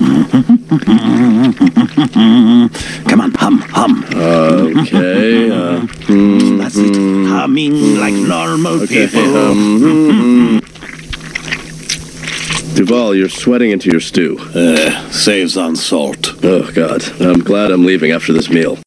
Come on, hum, hum. Okay. Uh, That's it. Humming like normal okay. people. Um, Duval, you're sweating into your stew. Uh, saves on salt. Oh, God. I'm glad I'm leaving after this meal.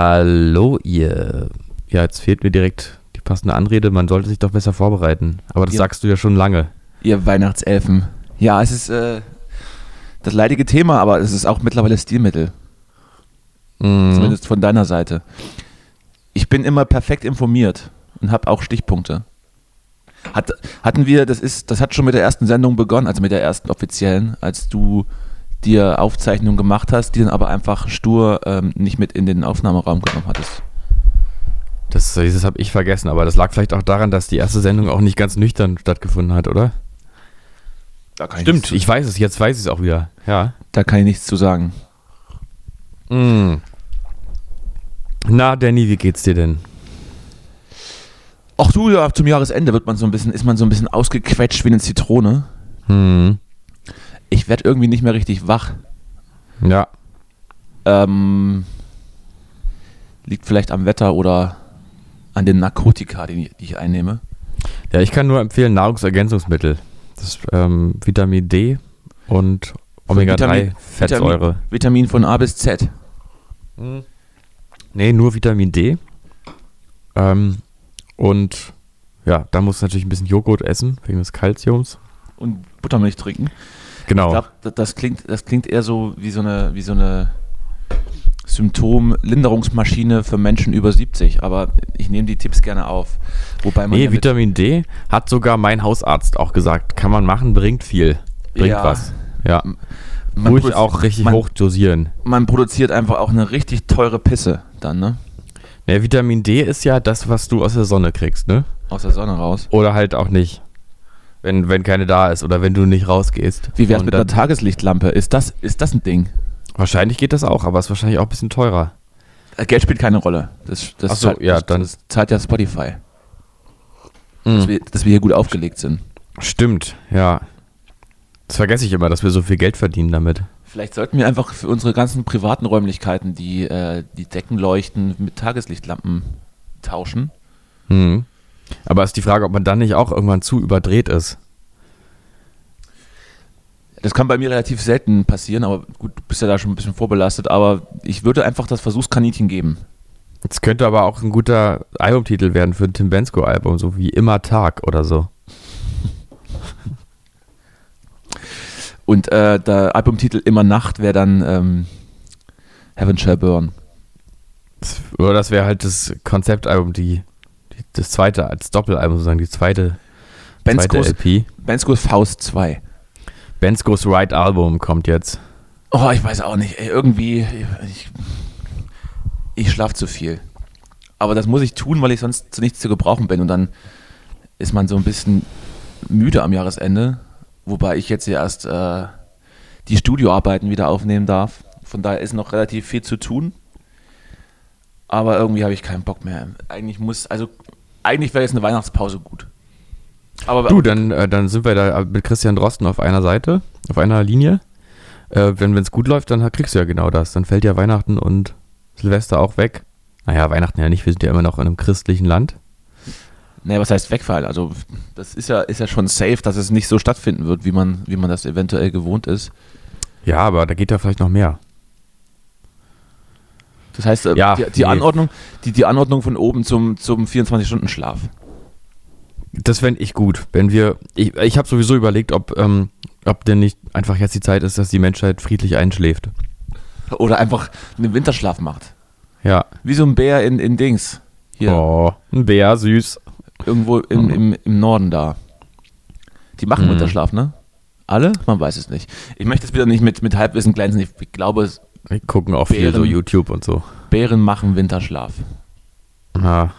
Hallo ihr. Ja, jetzt fehlt mir direkt die passende Anrede. Man sollte sich doch besser vorbereiten. Aber das Ja. sagst du ja schon lange. Ihr Weihnachtselfen. Ja, es ist äh, das leidige Thema, aber es ist auch mittlerweile Stilmittel. Mhm. Zumindest von deiner Seite. Ich bin immer perfekt informiert und habe auch Stichpunkte. Hat, hatten wir, das ist, das hat schon mit der ersten Sendung begonnen, also mit der ersten offiziellen, als du dir Aufzeichnungen gemacht hast, die dann aber einfach stur ähm, nicht mit in den Aufnahmeraum genommen hattest. Das, das habe ich vergessen, aber das lag vielleicht auch daran, dass die erste Sendung auch nicht ganz nüchtern stattgefunden hat, oder? Da kann Stimmt, nichts ich weiß es, jetzt weiß ich es auch wieder. Ja. da kann ich nichts zu sagen. Mm. Na, Danny, wie geht's dir denn? Ach du, ja, zum Jahresende wird man so ein bisschen, ist man so ein bisschen ausgequetscht wie eine Zitrone. Hm. Ich werde irgendwie nicht mehr richtig wach. Ja. Ähm, liegt vielleicht am Wetter oder an den Narkotika, die, ich- die ich einnehme. Ja, ich kann nur empfehlen, Nahrungsergänzungsmittel. Das ist ähm, Vitamin D und Omega-3 Fettsäure. Vitamin, Vitamin von A bis Z. Nee, nur Vitamin D. Ähm, und ja, da muss natürlich ein bisschen Joghurt essen, wegen des Kalziums. Und Buttermilch trinken. Genau. Ich glaube, das, klingt, das klingt eher so wie so eine, wie so eine Symptomlinderungsmaschine für Menschen über 70. Aber ich nehme die Tipps gerne auf. Wobei man nee, ja Vitamin D hat sogar mein Hausarzt auch gesagt. Kann man machen, bringt viel. Bringt Ja. was. Ja. man Ruhig auch richtig man, hoch dosieren. Man produziert einfach auch eine richtig teure Pisse dann, ne? Nee, Vitamin D ist ja das, was du aus der Sonne kriegst, ne? Aus der Sonne raus. Oder halt auch nicht. Wenn, wenn keine da ist oder wenn du nicht rausgehst. Wie wär's Und mit dann- einer Tageslichtlampe? Ist das, ist das ein Ding? Wahrscheinlich geht das auch, aber ist wahrscheinlich auch ein bisschen teurer. Äh, Geld spielt keine Rolle. Das, das, Ach so, zahlt, ja, das, dann- das zahlt ja Spotify. Mhm. Dass, wir, dass wir hier gut aufgelegt sind. Stimmt, ja. Das vergesse ich immer, dass wir so viel Geld verdienen damit. Vielleicht sollten wir einfach für unsere ganzen privaten Räumlichkeiten die, äh, die Deckenleuchten mit Tageslichtlampen tauschen. Mhm. Aber ist die Frage, ob man dann nicht auch irgendwann zu überdreht ist. Das kann bei mir relativ selten passieren, aber gut, du bist ja da schon ein bisschen vorbelastet. Aber ich würde einfach das Versuchskaninchen geben. Das könnte aber auch ein guter Albumtitel werden für ein Tim Bensko-Album, so wie Immer Tag oder so. Und äh, der Albumtitel Immer Nacht wäre dann ähm, Heaven Shall Burn. Das, oder das wäre halt das Konzeptalbum, die, das zweite, als Doppelalbum sozusagen, die zweite, zweite Benskos, LP. Benskos Faust 2. Benskos Right Album kommt jetzt. Oh, ich weiß auch nicht. Ey, irgendwie, ich, ich schlafe zu viel. Aber das muss ich tun, weil ich sonst zu nichts zu gebrauchen bin. Und dann ist man so ein bisschen müde am Jahresende. Wobei ich jetzt ja erst äh, die Studioarbeiten wieder aufnehmen darf. Von daher ist noch relativ viel zu tun. Aber irgendwie habe ich keinen Bock mehr. Eigentlich muss, also eigentlich wäre jetzt eine Weihnachtspause gut. Aber Du, dann, äh, dann sind wir da mit Christian Drosten auf einer Seite, auf einer Linie. Äh, wenn es gut läuft, dann kriegst du ja genau das. Dann fällt ja Weihnachten und Silvester auch weg. Naja, Weihnachten ja nicht, wir sind ja immer noch in einem christlichen Land. Naja, was heißt wegfallen? Also, das ist ja, ist ja schon safe, dass es nicht so stattfinden wird, wie man, wie man das eventuell gewohnt ist. Ja, aber da geht ja vielleicht noch mehr. Das heißt, äh, Ja, die, die, nee. Anordnung, die, die Anordnung von oben zum, zum 24-Stunden-Schlaf. Das fände ich gut, wenn wir. Ich, ich habe sowieso überlegt, ob, ähm, ob denn nicht einfach jetzt die Zeit ist, dass die Menschheit friedlich einschläft. Oder einfach einen Winterschlaf macht. Ja. Wie so ein Bär in, in Dings. Hier, Oh, ein Bär, süß. irgendwo im, im, im Norden da. Die machen Mhm. Winterschlaf, ne? Alle? Man weiß es nicht. Ich möchte es wieder nicht mit, mit Halbwissen glänzen. Ich, ich glaube, es- Wir gucken auch viel Bären. so YouTube und so. Bären machen Winterschlaf. Ja,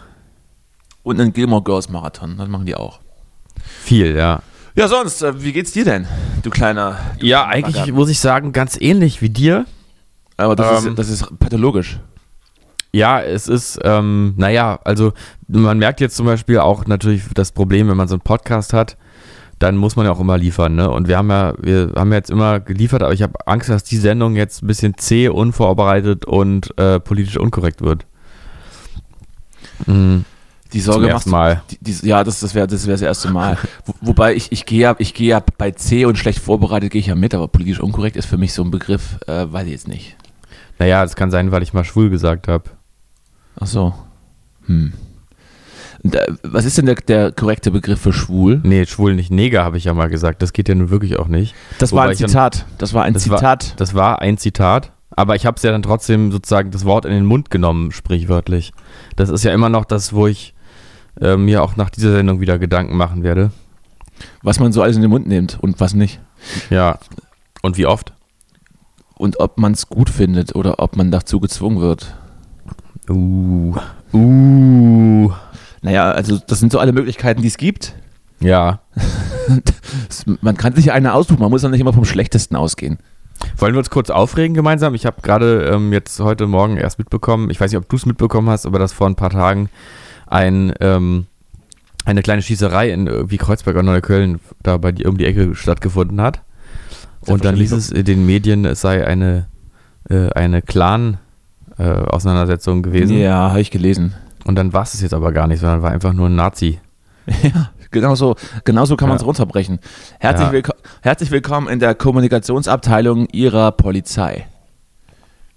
Und einen Gilmore Girls Marathon, das machen die auch. viel, ja. Ja, sonst, äh, wie geht's dir denn, du kleiner. Du Ja, kleiner eigentlich Bagger? muss ich sagen, ganz ähnlich wie dir. Aber das, ähm, ist, das ist pathologisch. Ja, es ist, ähm, naja, also man merkt jetzt zum Beispiel auch natürlich das Problem, wenn man so einen Podcast hat, dann muss man ja auch immer liefern, ne? Und wir haben ja, wir haben ja jetzt immer geliefert, aber ich habe Angst, dass die Sendung jetzt ein bisschen zäh, unvorbereitet und äh, politisch unkorrekt wird. Mhm. Die Sorge macht Mal. Die, die, ja, das, das wäre das, wär das erste Mal. Wo, wobei ich, ich gehe ja, ich gehe ja bei C und schlecht vorbereitet gehe ich ja mit, aber politisch unkorrekt ist für mich so ein Begriff, äh, weiß ich jetzt nicht. Naja, das kann sein, weil ich mal schwul gesagt habe. Ach so. Hm. Was ist denn der, der korrekte Begriff für schwul? Nee, schwul nicht Neger, habe ich ja mal gesagt. Das geht ja nun wirklich auch nicht. Das war Wobei ein ich dann- Zitat. Das war ein Das war- Zitat. Das war ein Zitat, aber ich habe es ja dann trotzdem sozusagen das Wort in den Mund genommen, sprichwörtlich. Das ist ja immer noch das, wo ich äh, mir auch nach dieser Sendung wieder Gedanken machen werde. was man so alles in den Mund nimmt und was nicht. Ja. Und wie oft? Und ob man es gut findet oder ob man dazu gezwungen wird. Uh. Uh. Naja, also das sind so alle Möglichkeiten, die es gibt. Ja. Man kann sich eine aussuchen, man muss ja nicht immer vom Schlechtesten ausgehen. Wollen wir uns kurz aufregen gemeinsam? Ich habe gerade ähm, jetzt heute Morgen erst mitbekommen, ich weiß nicht, ob du es mitbekommen hast, aber dass vor ein paar Tagen ein, ähm, eine kleine Schießerei in irgendwie Kreuzberg oder Neukölln da bei die, um die Ecke stattgefunden hat. Und dann hieß es in den Medien, es sei eine, äh, eine Clan-Auseinandersetzung gewesen. Ja, habe ich gelesen. Und dann war es jetzt aber gar nicht, sondern war einfach nur ein Nazi. Ja, genau so, genau so kann man es Ja. runterbrechen. Herzlich, Ja. willko herzlich willkommen in der Kommunikationsabteilung Ihrer Polizei.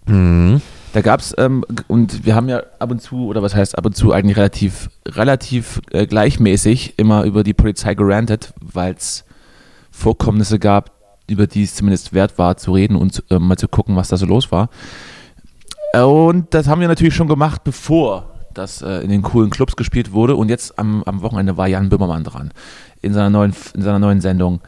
Mhm. Da gab es, ähm, und wir haben ja ab und zu, oder was heißt ab und zu, eigentlich relativ, relativ äh, gleichmäßig immer über die Polizei gerantet, weil es Vorkommnisse gab, über die es zumindest wert war zu reden und äh, mal zu gucken, was da so los war. Äh, Und das haben wir natürlich schon gemacht, bevor das äh, in den coolen Clubs gespielt wurde. Und jetzt am, am Wochenende war Jan Böhmermann dran. In seiner neuen, in seiner neuen Sendung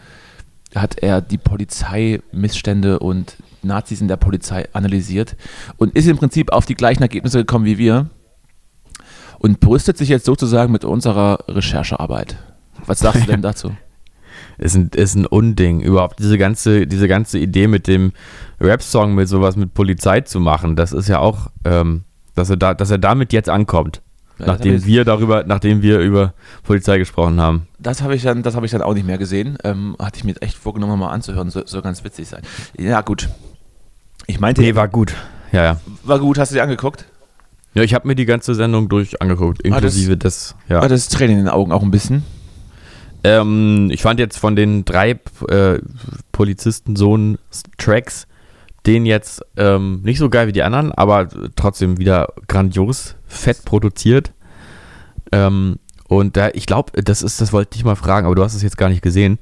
hat er die Polizeimissstände und Nazis in der Polizei analysiert und ist im Prinzip auf die gleichen Ergebnisse gekommen wie wir und brüstet sich jetzt sozusagen mit unserer Recherchearbeit. Was sagst du denn dazu? Ist ein, ist ein Unding. Überhaupt diese ganze, diese ganze Idee mit dem Rap-Song mit sowas mit Polizei zu machen, das ist ja auch, ähm, dass er da, dass er damit jetzt ankommt. Ja, nachdem wir darüber, nachdem wir über Polizei gesprochen haben. Das habe ich, dann- das ich dann auch nicht mehr gesehen. Ähm, hatte ich mir echt vorgenommen, mal anzuhören. Soll, soll ganz witzig sein. Ja, gut. Ich meinte, Nee, war gut. Ja, ja. war gut. Hast du dir angeguckt? Ja, ich habe mir die ganze Sendung durch angeguckt, Ah, das- inklusive des, ja. Ah, das Tränen in den Augen auch ein bisschen. Ähm, ich fand jetzt von den drei äh, Polizistensohn-Tracks den jetzt ähm, nicht so geil wie die anderen, aber trotzdem wieder grandios, fett produziert. Ähm, und da, ich glaube, das ist, das wollte ich mal fragen, aber du hast es jetzt gar nicht gesehen.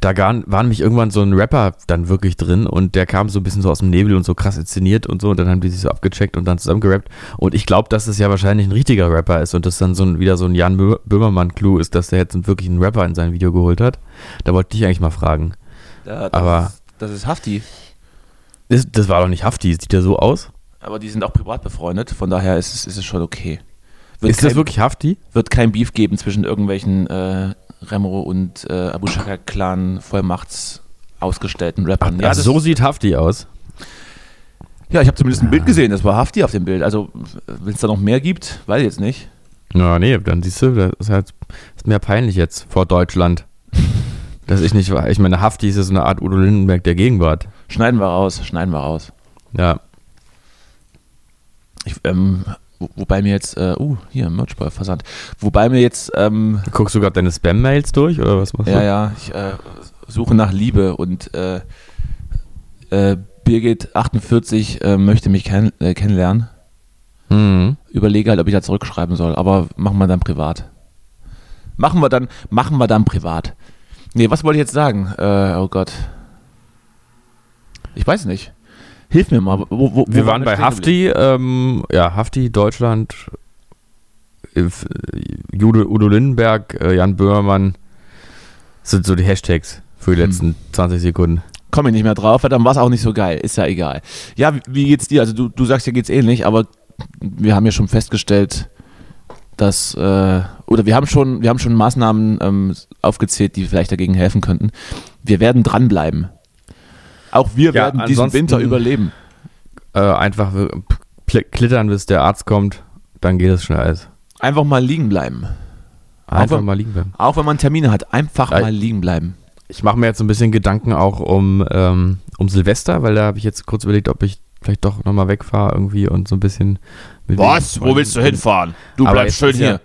Da gar, war nämlich irgendwann so ein Rapper dann wirklich drin und der kam so ein bisschen so aus dem Nebel und so krass inszeniert und so und dann haben die sich so abgecheckt und dann zusammengerappt. Und ich glaube, dass es ja wahrscheinlich ein richtiger Rapper ist und das dann so ein, wieder so ein Jan Bö- Böhmermann-Clou ist, dass der jetzt wirklich einen Rapper in sein Video geholt hat. Da wollte ich eigentlich mal fragen. Ja, das Aber- ist, das ist Hafti. Das, das war doch nicht Hafti, sieht der so aus? Aber die sind auch privat befreundet, von daher ist es, ist es schon okay. Wird ist kein, das wirklich Hafti? wird kein Beef geben zwischen irgendwelchen äh, Remo und äh, Abu Shaka Clan Vollmachts ausgestellten Rappern. ja, das- so sieht Hafti aus. ja, ich habe zumindest ein Bild gesehen, das war Hafti auf dem Bild. Also, wenn es da noch mehr gibt, weiß ich jetzt nicht. Na, nee, dann siehst du, das ist halt ist mehr peinlich jetzt vor Deutschland. Dass ich nicht, ich meine, Hafti ist ja so eine Art Udo Lindenberg der Gegenwart. Schneiden wir raus, schneiden wir raus. Ja. Ich, ähm, wo, wobei mir jetzt, äh, uh, hier, Merchball Versand. Wobei mir jetzt, ähm, Guckst du gerade deine Spam-Mails durch oder was machst du? ja, ja, ich äh, suche nach Liebe und äh, äh, Birgit 48 äh, möchte mich kenn äh, kennenlernen. Mhm. Überlege halt, ob ich da zurückschreiben soll, aber machen wir dann privat. Machen wir dann, machen wir dann privat. Nee, was wollte ich jetzt sagen? Äh, oh Gott. Ich weiß nicht. Hilf mir mal. Wo, wo, Wir waren bei? Hafti, ähm, ja, Hafti, Deutschland, äh, Jude, Udo Lindenberg, äh, Jan Böhmermann, sind so die Hashtags für die Hm. letzten 20 Sekunden. Komme ich nicht mehr drauf, dann war es auch nicht so geil. Ist ja egal. Ja, wie, wie geht's dir? Also du, du sagst, dir geht's ähnlich, aber wir haben ja schon festgestellt, dass, äh, oder wir haben schon, wir haben schon Maßnahmen ähm, aufgezählt, die vielleicht dagegen helfen könnten. Wir werden dranbleiben. Auch wir Ja, werden diesen Winter überleben. Äh, einfach äh, kl- klittern, bis der Arzt kommt, dann geht es schnell alles. Einfach mal liegen bleiben. Einfach wenn- mal liegen bleiben. Auch wenn man Termine hat, einfach Ja. mal liegen bleiben. Ich mache mir jetzt so ein bisschen Gedanken auch um, ähm, um Silvester, weil da habe ich jetzt kurz überlegt, ob ich vielleicht doch nochmal wegfahre irgendwie und so ein bisschen. mit wegen- hinfahren? Du Aber jetzt ist Ja,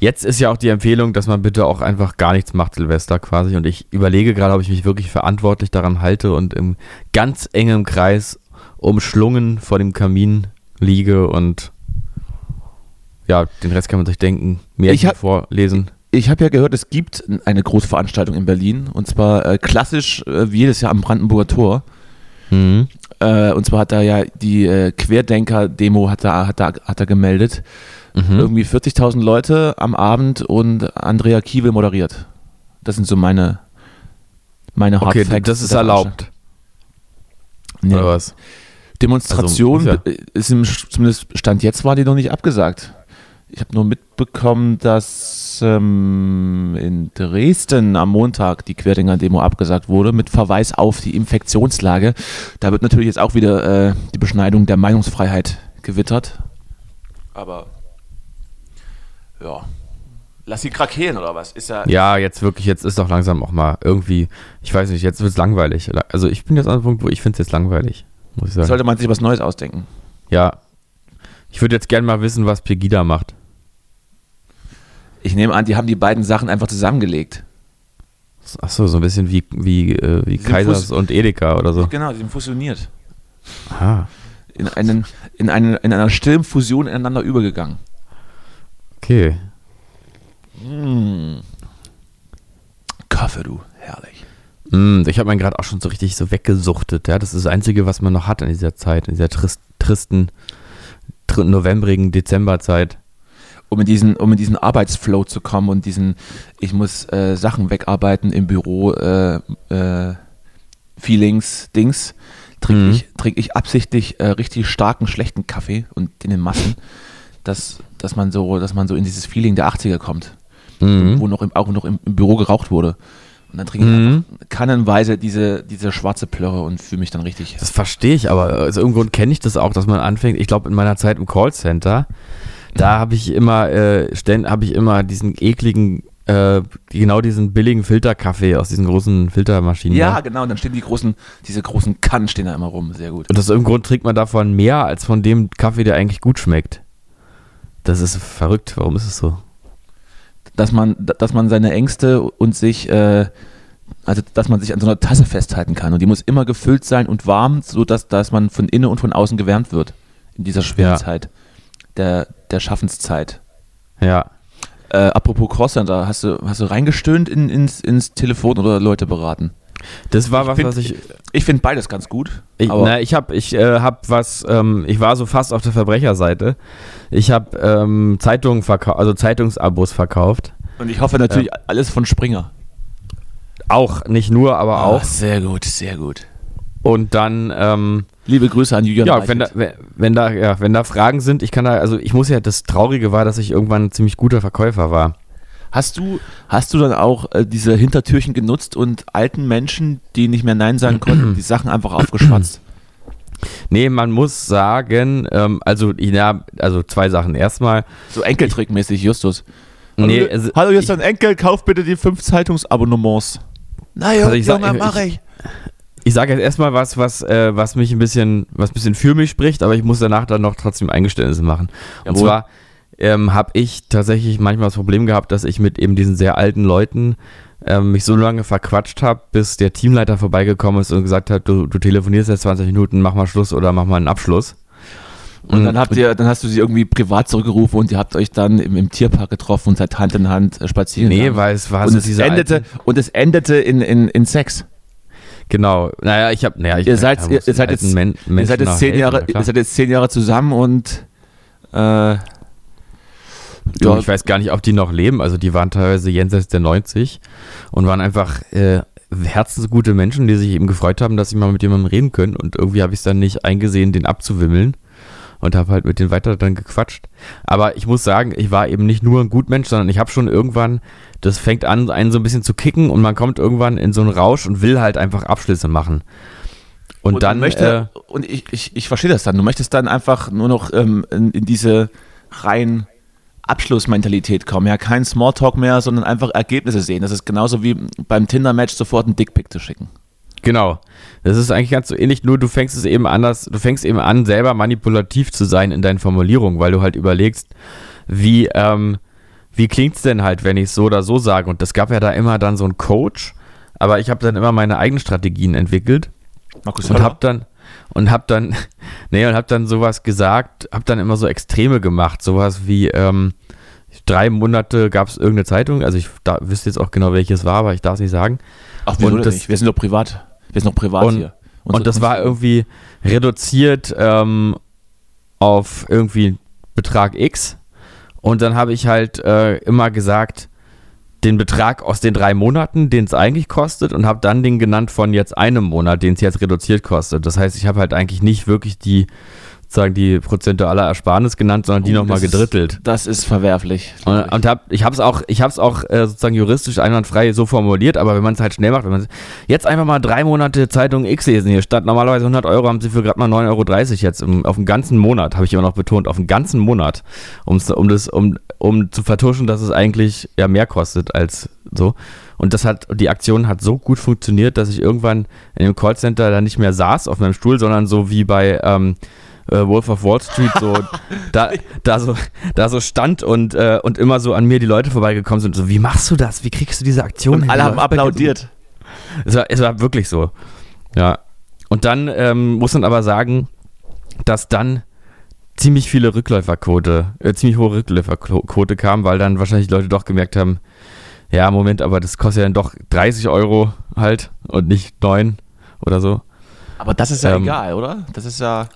jetzt ist ja auch die Empfehlung, dass man bitte auch einfach gar nichts macht, Silvester quasi. Und ich überlege gerade, ob ich mich wirklich verantwortlich daran halte und im ganz engem Kreis umschlungen vor dem Kamin liege und ja, den Rest kann man sich denken, Märchen vorlesen. Ich habe ja gehört, es gibt eine Großveranstaltung in Berlin und zwar äh, klassisch äh, wie jedes Jahr am Brandenburger Tor. Mhm. Äh, und zwar hat da ja die äh, Querdenker-Demo hat da, hat, da, hat da gemeldet. Mhm. Irgendwie 40.000 Leute am Abend und Andrea Kiewel moderiert. Das sind so meine, meine Hard Okay, Facts das ist erlaubt. Nee. Oder was? Demonstration Also, äh, ist im, zumindest Stand jetzt war die noch nicht abgesagt. Ich habe nur mitbekommen, dass ähm, in Dresden am Montag die Querdenker-Demo abgesagt wurde mit Verweis auf die Infektionslage. Da wird natürlich jetzt auch wieder äh, die Beschneidung der Meinungsfreiheit gewittert. Aber ja, lass sie krakehlen oder was? Ist ja, Ja, jetzt wirklich, jetzt ist doch langsam auch mal irgendwie, ich weiß nicht, jetzt wird es langweilig. Also ich bin jetzt an einem Punkt, wo ich finde es jetzt langweilig, muss ich sagen. sollte man sich was Neues ausdenken. ja. Ich würde jetzt gerne mal wissen, was Pegida macht. Ich nehme an, die haben die beiden Sachen einfach zusammengelegt. Achso, so ein bisschen wie, wie, äh, wie Kaisers Fuß- und Edeka oder so. Genau, die sind fusioniert. Ah, in, einen, in, eine, in einer stillen Fusion ineinander übergegangen. okay. Kaffee, du, herrlich. Mm, ich habe meinen gerade auch schon so richtig so weggesuchtet. Ja, das ist das Einzige, was man noch hat in dieser Zeit, in dieser trist, tristen, tr novembrigen Dezemberzeit. Um in, diesen, um in diesen Arbeitsflow zu kommen und diesen, ich muss äh, Sachen wegarbeiten im Büro, äh, äh, Feelings, Dings, trinke Mhm. ich, trink ich absichtlich äh, richtig starken, schlechten Kaffee und den in Massen, dass, dass, man so, dass man so in dieses Feeling der 80er kommt, Mhm. wo noch im, auch noch im, im Büro geraucht wurde. Und dann trinke ich Mhm. einfach kannenweise diese, diese schwarze Plörre und fühle mich dann richtig. Das verstehe ich, aber aus irgendeinem Grund kenne ich das auch, dass man anfängt. Ich glaube, in meiner Zeit im Callcenter, da habe ich immer, äh, habe ich immer diesen ekligen, äh, genau diesen billigen Filterkaffee aus diesen großen Filtermaschinen. Ja, da. genau, und dann stehen die großen, diese großen Kannen stehen da immer rum. Sehr gut. Und aus irgendeinem Grund trinkt man davon mehr als von dem Kaffee, der eigentlich gut schmeckt. Das ist verrückt. Warum ist es so? Dass man, dass man seine Ängste und sich, äh, also dass man sich an so einer Tasse festhalten kann. Und die muss immer gefüllt sein und warm, sodass dass man von innen und von außen gewärmt wird. In dieser schweren Ja. Zeit. Der, der Schaffenszeit. Ja. Äh, apropos Callcenter, hast du, hast du reingestöhnt in, ins, ins Telefon oder Leute beraten? Das war was, find- was ich. Ich finde beides ganz gut. Ich, na, ich habe ich, äh, hab was, ähm, ich war so fast auf der Verbrecherseite. Ich habe ähm, Zeitungen verkauft, also Zeitungsabos verkauft. und ich hoffe natürlich alles von Springer. Auch, nicht nur, aber auch. Ah, sehr gut, sehr gut. Und dann, ähm, Liebe Grüße an Julian ja, wenn da, wenn, da, ja, wenn da Fragen sind, ich kann da, also ich muss ja, das Traurige war, dass ich irgendwann ein ziemlich guter Verkäufer war. Hast du, hast du dann auch äh, diese Hintertürchen genutzt und alten Menschen, die nicht mehr Nein sagen konnten, die Sachen einfach aufgeschwatzt? Nee, man muss sagen, ähm, also, ja, also zwei Sachen. Erstmal, So Enkeltrickmäßig, Justus. nee, hallo, also, hallo, ist dein Enkel, kauf bitte die fünf Zeitungsabonnements. Na ja, Also ich sag- ich- mach ich. Ich sage jetzt erstmal was, was, äh, was mich ein bisschen, was ein bisschen für mich spricht, aber ich muss danach dann noch trotzdem Eingeständnisse machen. Und Jawohl. zwar ähm, habe ich tatsächlich manchmal das Problem gehabt, dass ich mit eben diesen sehr alten Leuten ähm, mich so lange verquatscht habe, bis der Teamleiter vorbeigekommen ist und gesagt hat, du, du telefonierst jetzt 20 Minuten, mach mal Schluss oder mach mal einen Abschluss. Und dann habt ihr, dann hast du sie irgendwie privat zurückgerufen und ihr habt euch dann im, im Tierpark getroffen und seid Hand in Hand äh, spazieren. Nee, gegangen. weil es war und so es diese endete alten- und es endete in, in, in Sex. Genau. Naja, ich habe, naja, ich Ihr seid, ja, ihr, seid jetzt, Men- ihr seid jetzt zehn helfen, Jahre, ihr seid jetzt zehn Jahre zusammen und äh, Ja. ich weiß gar nicht, ob die noch leben. Also die waren teilweise jenseits der 90 und waren einfach äh, herzensgute Menschen, die sich eben gefreut haben, dass sie mal mit jemandem reden können. Und irgendwie habe ich es dann nicht eingesehen, den abzuwimmeln und habe halt mit denen weiter dann gequatscht. Aber ich muss sagen, ich war eben nicht nur ein Gutmensch, sondern ich habe schon irgendwann, das fängt an, einen so ein bisschen zu kicken und man kommt irgendwann in so einen Rausch und will halt einfach Abschlüsse machen. Und, und dann möchte, und ich, ich, ich verstehe das dann. Du möchtest dann einfach nur noch ähm, in, in diese rein Abschlussmentalität kommen. Ja, kein Smalltalk mehr, sondern einfach Ergebnisse sehen. Das ist genauso wie beim Tinder-Match sofort einen Dickpick zu schicken. Genau. Das ist eigentlich ganz so ähnlich, nur du fängst es eben anders, du fängst eben an, selber manipulativ zu sein in deinen Formulierungen, weil du halt überlegst, wie, ähm, wie klingt's denn halt, wenn ich es so oder so sage? Und es gab ja da immer dann so einen Coach, aber ich habe dann immer meine eigenen Strategien entwickelt Markus und hab dann und hab dann nee und hab dann sowas gesagt, hab dann immer so Extreme gemacht, sowas wie ähm, drei Monate gab es irgendeine Zeitung, also ich da, wüsste jetzt auch genau welches war, aber ich darf es nicht sagen. Ach, wieso und das- nicht? Wir sind doch privat. Wir sind doch privat Und- hier. Und das war irgendwie reduziert ähm, auf irgendwie Betrag X. Und dann habe ich halt äh, immer gesagt, den Betrag aus den drei Monaten, den es eigentlich kostet, und habe dann den genannt von jetzt einem Monat, den es jetzt reduziert kostet. Das heißt, ich habe halt eigentlich nicht wirklich die, sozusagen die prozentuale Ersparnis genannt, sondern die Oh, nochmal das ist- gedrittelt. Das ist verwerflich. Und, und hab, ich habe es auch, ich habe es auch äh, sozusagen juristisch einwandfrei so formuliert, aber wenn man es halt schnell macht, wenn man jetzt einfach mal drei Monate Zeitung X lesen hier statt normalerweise 100 Euro haben sie für gerade mal 9,30 Euro jetzt im, auf den ganzen Monat, habe ich immer noch betont, auf den ganzen Monat, um's, um das, um, um zu vertuschen, dass es eigentlich ja mehr kostet als so. Und das hat, die Aktion hat so gut funktioniert, dass ich irgendwann in dem Callcenter da nicht mehr saß auf meinem Stuhl, sondern so wie bei ähm, äh, Wolf of Wall Street so da, da so da so stand und äh, und immer so an mir die Leute vorbeigekommen sind so wie machst du das wie kriegst du diese Aktion Und hin? alle haben applaudiert. es war, es war wirklich so. Ja. Und dann ähm, muss man aber sagen, dass dann ziemlich viele Rückläuferquote, äh, ziemlich hohe Rückläuferquote kam, weil dann wahrscheinlich Leute doch gemerkt haben, ja, Moment, aber das kostet ja dann doch 30 Euro halt und nicht 9 oder so. Aber das ist ja Ähm, egal, oder? Das ist ja.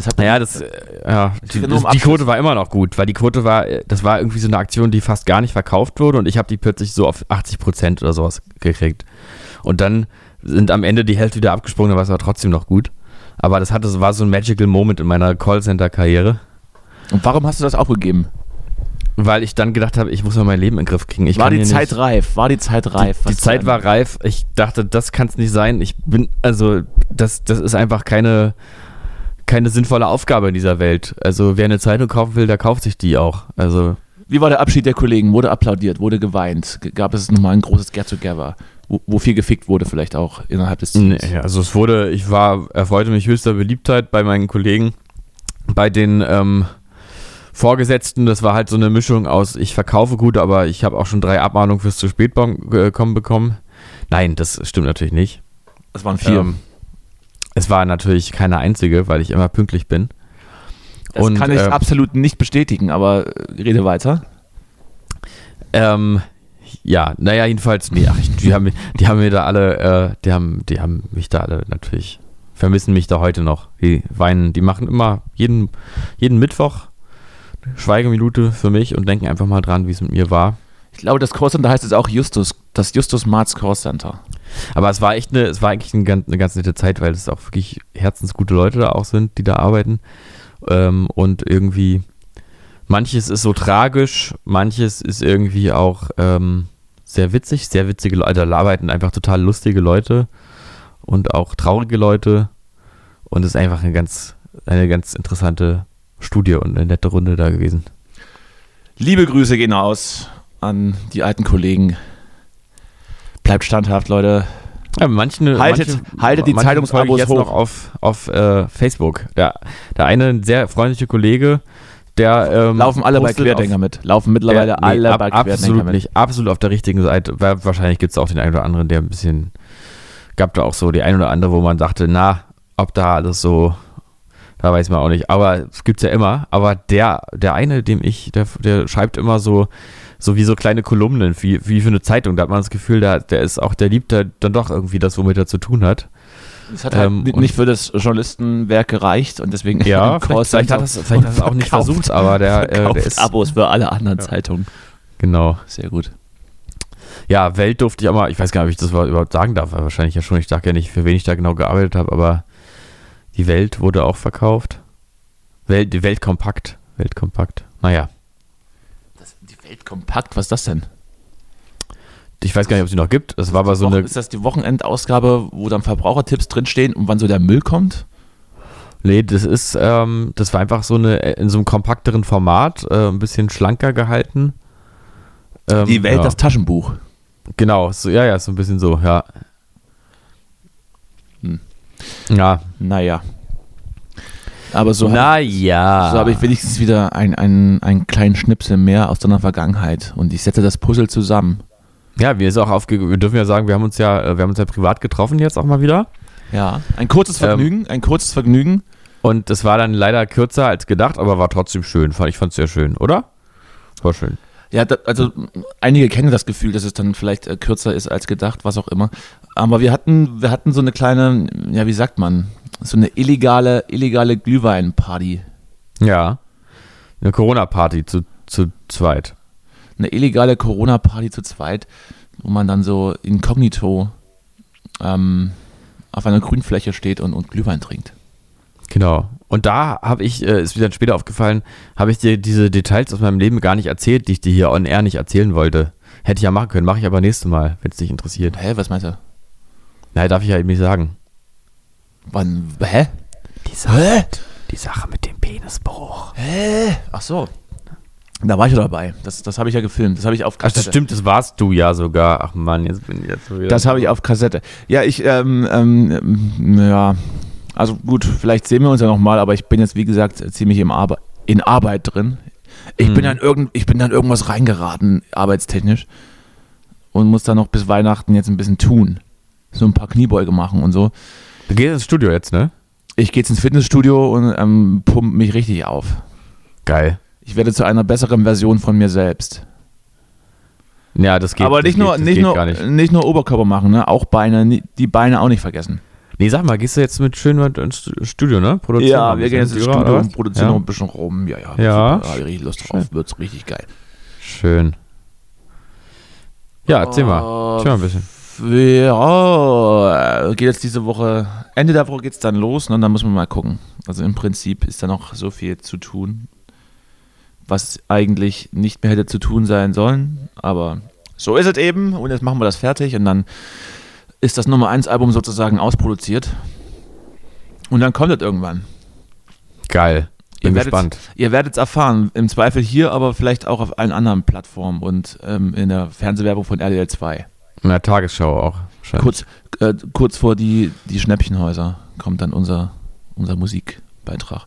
Das hat Naja, das, äh, ja, die, das, die. Quote war immer noch gut, weil die Quote war, äh, das war irgendwie so eine Aktion, die fast gar nicht verkauft wurde und ich habe die plötzlich so auf 80 Prozent oder sowas gekriegt. Und dann sind am Ende die Hälfte wieder abgesprungen, war es aber trotzdem noch gut. Aber das hatte, das war so ein magical Moment in meiner Callcenter-Karriere, Und warum hast du das aufgegeben? weil ich dann gedacht habe, ich muss mal mein Leben in den Griff kriegen. Ich war die Zeit reif? War die Zeit reif? Die Was Zeit war reif. Ich dachte, das kann es nicht sein. Ich bin, also, das, das ist einfach keine, keine sinnvolle Aufgabe in dieser Welt. Also, wer eine Zeitung kaufen will, der kauft sich die auch. Also, Wie war der Abschied der Kollegen? Wurde applaudiert? Wurde geweint? Gab es nochmal ein großes Get-Together? Wo, wo viel gefickt wurde, vielleicht auch innerhalb des Teams? Nee, also es wurde, ich war, erfreute mich höchster Beliebtheit bei meinen Kollegen, bei den ähm, Vorgesetzten. Das war halt so eine Mischung aus, ich verkaufe gut, aber ich habe auch schon drei Abmahnungen fürs zu spät äh, kommen bekommen. Nein, das stimmt natürlich nicht. Das waren vier. Ähm, es war natürlich keine einzige, weil ich immer pünktlich bin. das und, kann ich ähm, absolut nicht bestätigen, aber äh, rede weiter. Ähm, ja, naja, jedenfalls, nee, ach, die, haben, die haben mir da alle, äh, die haben, die haben mich da alle natürlich, vermissen mich da heute noch. Die weinen, die machen immer jeden, jeden Mittwoch Schweigeminute für mich und denken einfach mal dran, wie es mit mir war. Ich glaube, das Callcenter heißt jetzt auch Justus, das Justus Marz Callcenter. Aber es war echt eine, es war eigentlich eine ganz, eine ganz nette Zeit, weil es auch wirklich herzensgute Leute da auch sind, die da arbeiten. Ähm, und irgendwie, manches ist so tragisch, manches ist irgendwie auch ähm, sehr witzig, sehr witzige Leute. Da arbeiten einfach total lustige Leute und auch traurige Leute. Und es ist einfach eine ganz, eine ganz interessante Studie und eine nette Runde da gewesen. Liebe Grüße gehen aus an die alten Kollegen. Bleibt standhaft, Leute. Ja, manche, Haltet- manche, haltet die Zeitungsabos jetzt hoch. noch auf, auf äh, Facebook. Der, der eine ein sehr freundliche Kollege, der ähm, Laufen alle bei Querdenker auf, mit. Laufen mittlerweile nee, alle ab, bei Querdenker absolut mit. nicht, absolut auf der richtigen Seite. Wahrscheinlich gibt es auch den einen oder anderen, der ein bisschen gab da auch so die ein oder andere, wo man dachte, na, ob da alles so, da weiß man auch nicht. Aber es gibt's ja immer. Aber der, der eine, dem ich, der, der schreibt immer so, so wie so kleine Kolumnen, wie, wie für eine Zeitung. Da hat man das Gefühl, der, der ist auch, der liebt da dann doch irgendwie das, womit er zu tun hat. Es hat halt Ähm, nicht für das Journalistenwerk gereicht und deswegen Ja, vielleicht, vielleicht hat das, vielleicht hat das auch nicht versucht, aber der, äh, der ist, Abos für alle anderen Zeitungen. genau. Sehr gut. Ja, Welt durfte ich auch mal, ich weiß gar nicht, ob ich das überhaupt sagen darf, wahrscheinlich ja schon. Ich sage ja nicht, für wen ich da genau gearbeitet habe, aber die Welt wurde auch verkauft. Welt, die Welt kompakt. Welt kompakt. Naja, Das, die Welt kompakt, was ist das denn? ich weiß gar nicht, ob es die noch gibt. Es war aber so eine. ist das die Wochenendausgabe, wo dann Verbrauchertipps drinstehen und wann so der Müll kommt? Nee, das ist, ähm, das war einfach so eine, in so einem kompakteren Format, äh, ein bisschen schlanker gehalten. Ähm, die Welt, ja. das Taschenbuch. Genau, so, ja, ja, so ein bisschen so, ja. Hm. Ja. Naja. Aber so, hab- Naja. so habe ich wenigstens wieder ein, ein, einen kleinen Schnipsel mehr aus deiner Vergangenheit und ich setze das Puzzle zusammen. Ja, wir ist auch aufge wir dürfen ja sagen, wir haben uns ja, äh, wir haben uns ja privat getroffen jetzt auch mal wieder. Ja. Ein kurzes Ähm, Vergnügen, ein kurzes Vergnügen. Und das war dann leider kürzer als gedacht, aber war trotzdem schön. Ich fand es sehr schön, oder? War schön. Ja, da, also einige kennen das Gefühl, dass es dann vielleicht äh, kürzer ist als gedacht, was auch immer. Aber wir hatten, wir hatten so eine kleine, ja, wie sagt man, so eine illegale, illegale Glühwein-Party. Ja. Eine Corona-Party zu, zu zweit. Eine illegale Corona-Party zu zweit, wo man dann so inkognito ähm, auf einer Grünfläche steht und, und Glühwein trinkt. Genau. Und da habe ich, äh, ist mir dann später aufgefallen, habe ich dir diese Details aus meinem Leben gar nicht erzählt, die ich dir hier on air nicht erzählen wollte. Hätte ich ja machen können, mache ich aber nächstes Mal, wenn es dich interessiert. Hä, was meinst du? Nein, darf ich ja eben nicht sagen. Wann, hä? Die Sache, die Sache mit dem Penisbruch. Hä? Ach so. Da war ich ja dabei. Das, das habe ich ja gefilmt. Das habe ich auf Ach, das stimmt, das warst du ja sogar. Ach Mann, jetzt bin ich jetzt wieder. Das habe ich auf Kassette. Ja, ich, ähm, ähm, ja, also gut, vielleicht sehen wir uns ja nochmal, aber ich bin jetzt, wie gesagt, ziemlich im Arbe in Arbeit drin. Ich, Mhm. bin dann irgend, ich bin dann irgendwas reingeraten, arbeitstechnisch. Und muss dann noch bis Weihnachten jetzt ein bisschen tun. So ein paar Kniebeuge machen und so. Du gehst ins Studio jetzt, ne? Ich gehe jetzt ins Fitnessstudio und ähm, pump mich richtig auf. Geil. Ich werde zu einer besseren Version von mir selbst. Ja, das geht. aber nicht geht, nur, das nicht, geht nur, nicht. nicht nur Oberkörper machen, ne? Auch Beine, die Beine auch nicht vergessen. Nee, sag mal, gehst du jetzt mit schön mit ins Studio, ne? Produzieren Ja, wir gehen jetzt ins Studio und produzieren ja? noch ein bisschen rum. Ja, ja. Ja. Super, richtig Lust drauf. Wird's richtig geil. Schön. Ja, erzähl mal. Erzähl mal ein bisschen. Ja, geht jetzt diese Woche, Ende der Woche geht's dann los ne, und dann muss man mal gucken. Also im Prinzip ist da noch so viel zu tun, was eigentlich nicht mehr hätte zu tun sein sollen, aber so ist es eben und jetzt machen wir das fertig und dann ist das Nummer 1 Album sozusagen ausproduziert und dann kommt es irgendwann. Geil. Bin Ihr gespannt. Ihr werdet es erfahren, im Zweifel hier, aber vielleicht auch auf allen anderen Plattformen und ähm, in der Fernsehwerbung von RDL 2. In der Tagesschau auch. Kurz, äh, kurz vor die, die Schnäppchenhäuser kommt dann unser, unser Musikbeitrag.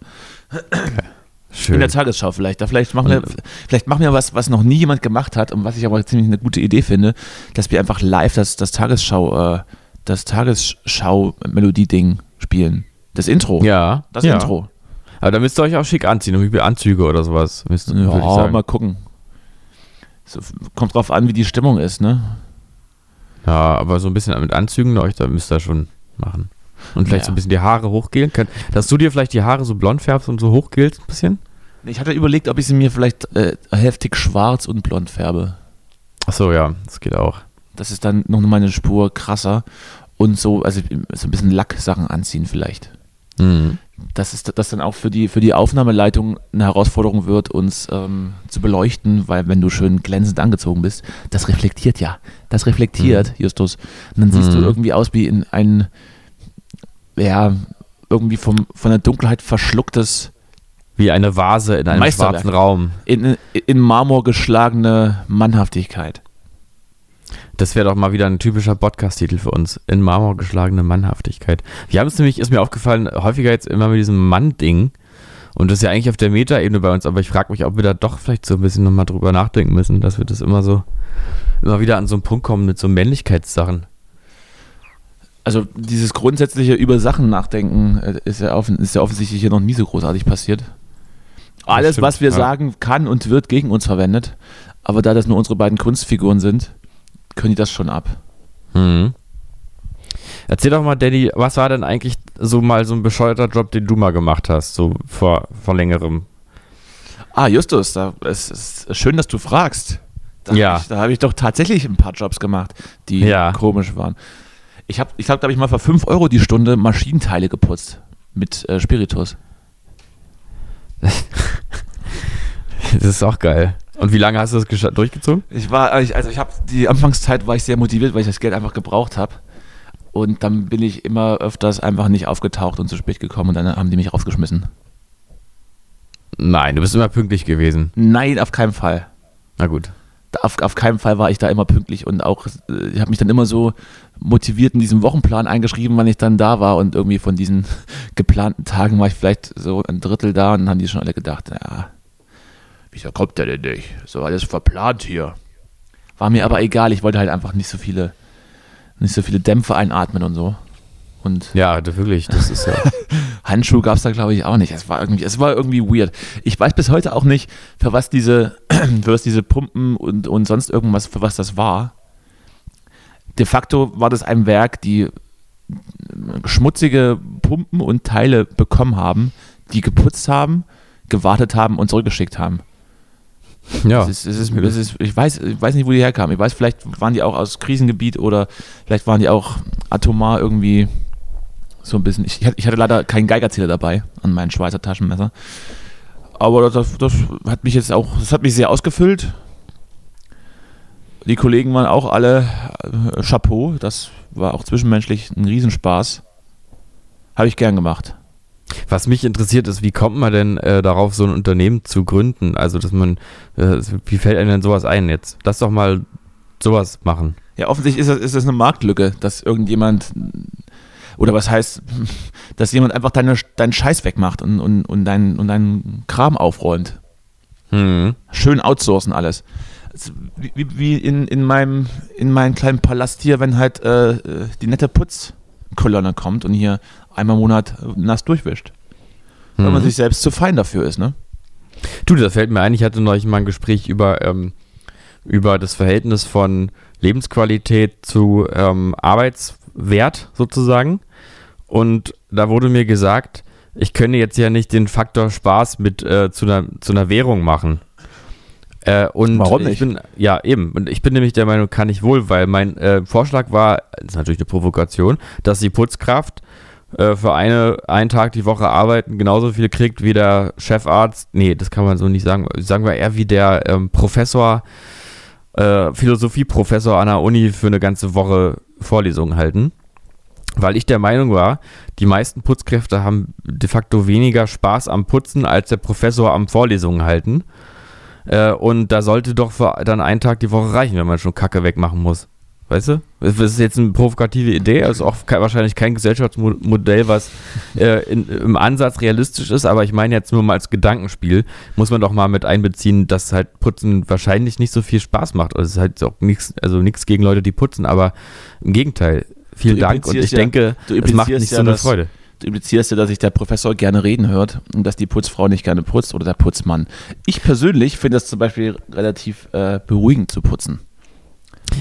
Schön. In der Tagesschau vielleicht. Da vielleicht machen wir, vielleicht machen wir was, was noch nie jemand gemacht hat und was ich aber ziemlich eine gute Idee finde, dass wir einfach live das, das Tagesschau, äh, das Tagesschau-Melodie-Ding spielen. Das Intro. ja. Das ja. Intro. Aber da müsst ihr euch auch schick anziehen, irgendwie Anzüge oder sowas. Müsst, Ja, mal gucken. So, kommt drauf an, wie die Stimmung ist, ne? Ja, aber so ein bisschen mit Anzügen, euch, da müsst ihr schon machen. Und vielleicht Ja. so ein bisschen die Haare hochgelen. Könnt, dass du dir vielleicht die Haare so blond färbst und so hochgelst ein bisschen? Ich hatte überlegt, ob ich sie mir vielleicht äh, heftig schwarz und blond färbe. Ach so, ja, das geht auch. Das ist dann noch mal eine Spur krasser. Und so, also so ein bisschen Lacksachen anziehen vielleicht. Mhm. Dass es das dann auch für die, für die Aufnahmeleitung eine Herausforderung wird, uns ähm, zu beleuchten, weil wenn du schön glänzend angezogen bist, das reflektiert ja. Das reflektiert, Justus. Und dann siehst du Mhm. irgendwie aus wie in ein, ja, irgendwie vom, von der Dunkelheit verschlucktes, Wie eine Vase in einem schwarzen Raum. in, in Marmor geschlagene Mannhaftigkeit. Das wäre doch mal wieder ein typischer Podcast-Titel für uns. In Marmor geschlagene Mannhaftigkeit. Wir haben es nämlich, ist mir aufgefallen, häufiger jetzt immer mit diesem Mann-Ding. Und das ist ja eigentlich auf der Meta-Ebene bei uns, aber ich frage mich, ob wir da doch vielleicht so ein bisschen nochmal drüber nachdenken müssen, dass wir das immer so, immer wieder an so einen Punkt kommen mit so Männlichkeitssachen. Also dieses grundsätzliche über Sachen nachdenken äh, ist ja, offen, ist ja offensichtlich hier noch nie so großartig passiert. Alles, stimmt, was wir ja. sagen, kann und wird gegen uns verwendet. Aber da das nur unsere beiden Kunstfiguren sind, können die das schon ab. Mhm. Erzähl doch mal, Daddy, was war denn eigentlich so mal so ein bescheuerter Job, den du mal gemacht hast, so vor, vor längerem? Ah, Justus, da, es ist schön, dass du fragst. Da Ja. Hab ich, da habe ich doch tatsächlich ein paar Jobs gemacht, die Ja. komisch waren. Ich habe, ich glaube, da habe ich mal für 5 Euro die Stunde Maschinenteile geputzt mit äh, Spiritus. Das ist auch geil. Und wie lange hast du das durchgezogen? Ich war, also ich habe die Anfangszeit war ich sehr motiviert, weil ich das Geld einfach gebraucht habe. Und dann bin ich immer öfters einfach nicht aufgetaucht und zu spät gekommen und dann haben die mich rausgeschmissen. Nein, du bist immer pünktlich gewesen. Nein, auf keinen Fall. Na gut. Auf, auf keinen Fall war ich da immer pünktlich und auch, äh, ich habe mich dann immer so motiviert in diesem Wochenplan eingeschrieben, wann ich dann da war und irgendwie von diesen geplanten Tagen war ich vielleicht so ein Drittel da und dann haben die schon alle gedacht, ja, wieso kommt der denn nicht? So alles verplant hier. War mir aber egal, ich wollte halt einfach nicht so viele, nicht so viele Dämpfe einatmen und so. Und Ja, das wirklich, das ist ja. Handschuh gab es da, glaube ich, auch nicht. Es war irgendwie, es war irgendwie weird. Ich weiß bis heute auch nicht, für was diese, für was diese Pumpen und, und sonst irgendwas, für was das war. De facto war das ein Werk, die schmutzige Pumpen und Teile bekommen haben, die geputzt haben, gewartet haben und zurückgeschickt haben. Ja. Es ist, es ist, es ist, ich, weiß, ich weiß nicht, wo die herkamen. Ich weiß, vielleicht waren die auch aus Krisengebiet oder vielleicht waren die auch atomar irgendwie so ein bisschen. Ich, ich hatte- leider keinen Geigerzähler dabei an meinem Schweizer Taschenmesser. Aber das, das hat mich jetzt auch, das hat mich sehr ausgefüllt. Die Kollegen waren auch alle äh, Chapeau. Das war auch zwischenmenschlich ein Riesenspaß. Habe ich gern gemacht. Was mich interessiert ist, wie kommt man denn äh, darauf, so ein Unternehmen zu gründen? Also, dass man, äh, wie fällt einem denn sowas ein jetzt? Lass doch mal sowas machen. Ja, offensichtlich ist das, ist das eine Marktlücke, dass irgendjemand, oder was heißt, dass jemand einfach deine, deinen Scheiß wegmacht und, und, und, deinen, und deinen Kram aufräumt. Hm. Schön outsourcen alles. Es- Wie, wie- wie in, in, meinem, in meinem kleinen Palast hier, wenn halt äh, äh, die nette Putzkolonne kommt und hier einmal im Monat nass durchwischt. Weil man Mhm. sich selbst zu fein dafür ist, ne? Du, das fällt mir ein, ich hatte neulich mal ein Gespräch über, ähm, über das Verhältnis von Lebensqualität zu ähm, Arbeitswert sozusagen. Und da wurde mir gesagt, ich könne jetzt ja nicht den Faktor Spaß mit äh, zu, einer, zu einer Währung machen. Äh, und Warum Ich nicht? bin, ja, eben. Und ich bin nämlich der Meinung, kann ich wohl, weil mein äh, Vorschlag war, das ist natürlich eine Provokation, dass die Putzkraft äh, für eine, einen Tag die Woche arbeiten genauso viel kriegt wie der Chefarzt. Nee, das kann man so nicht sagen. Sagen wir eher wie der ähm, Professor, äh, Philosophieprofessor an der Uni für eine ganze Woche Vorlesungen halten. Weil ich der Meinung war, die meisten Putzkräfte haben de facto weniger Spaß am Putzen als der Professor am Vorlesungen halten. Äh, und da sollte doch für dann einen Tag die Woche reichen, wenn man schon Kacke wegmachen muss. Weißt du? Das ist jetzt eine provokative Idee, also auch ke wahrscheinlich kein Gesellschaftsmodell, was äh, in, im Ansatz realistisch ist, aber ich meine jetzt nur mal als Gedankenspiel, muss man doch mal mit einbeziehen, dass halt Putzen wahrscheinlich nicht so viel Spaß macht. Also es ist halt auch nichts, also nichts gegen Leute, die putzen, aber im Gegenteil. Vielen Du Dank und ich ja- denke, du es macht implizierst nicht ja, so eine dass- Freude. Du implizierst ja, dass sich der Professor gerne reden hört und dass die Putzfrau nicht gerne putzt oder der Putzmann. Ich persönlich finde es zum Beispiel relativ äh, beruhigend zu putzen.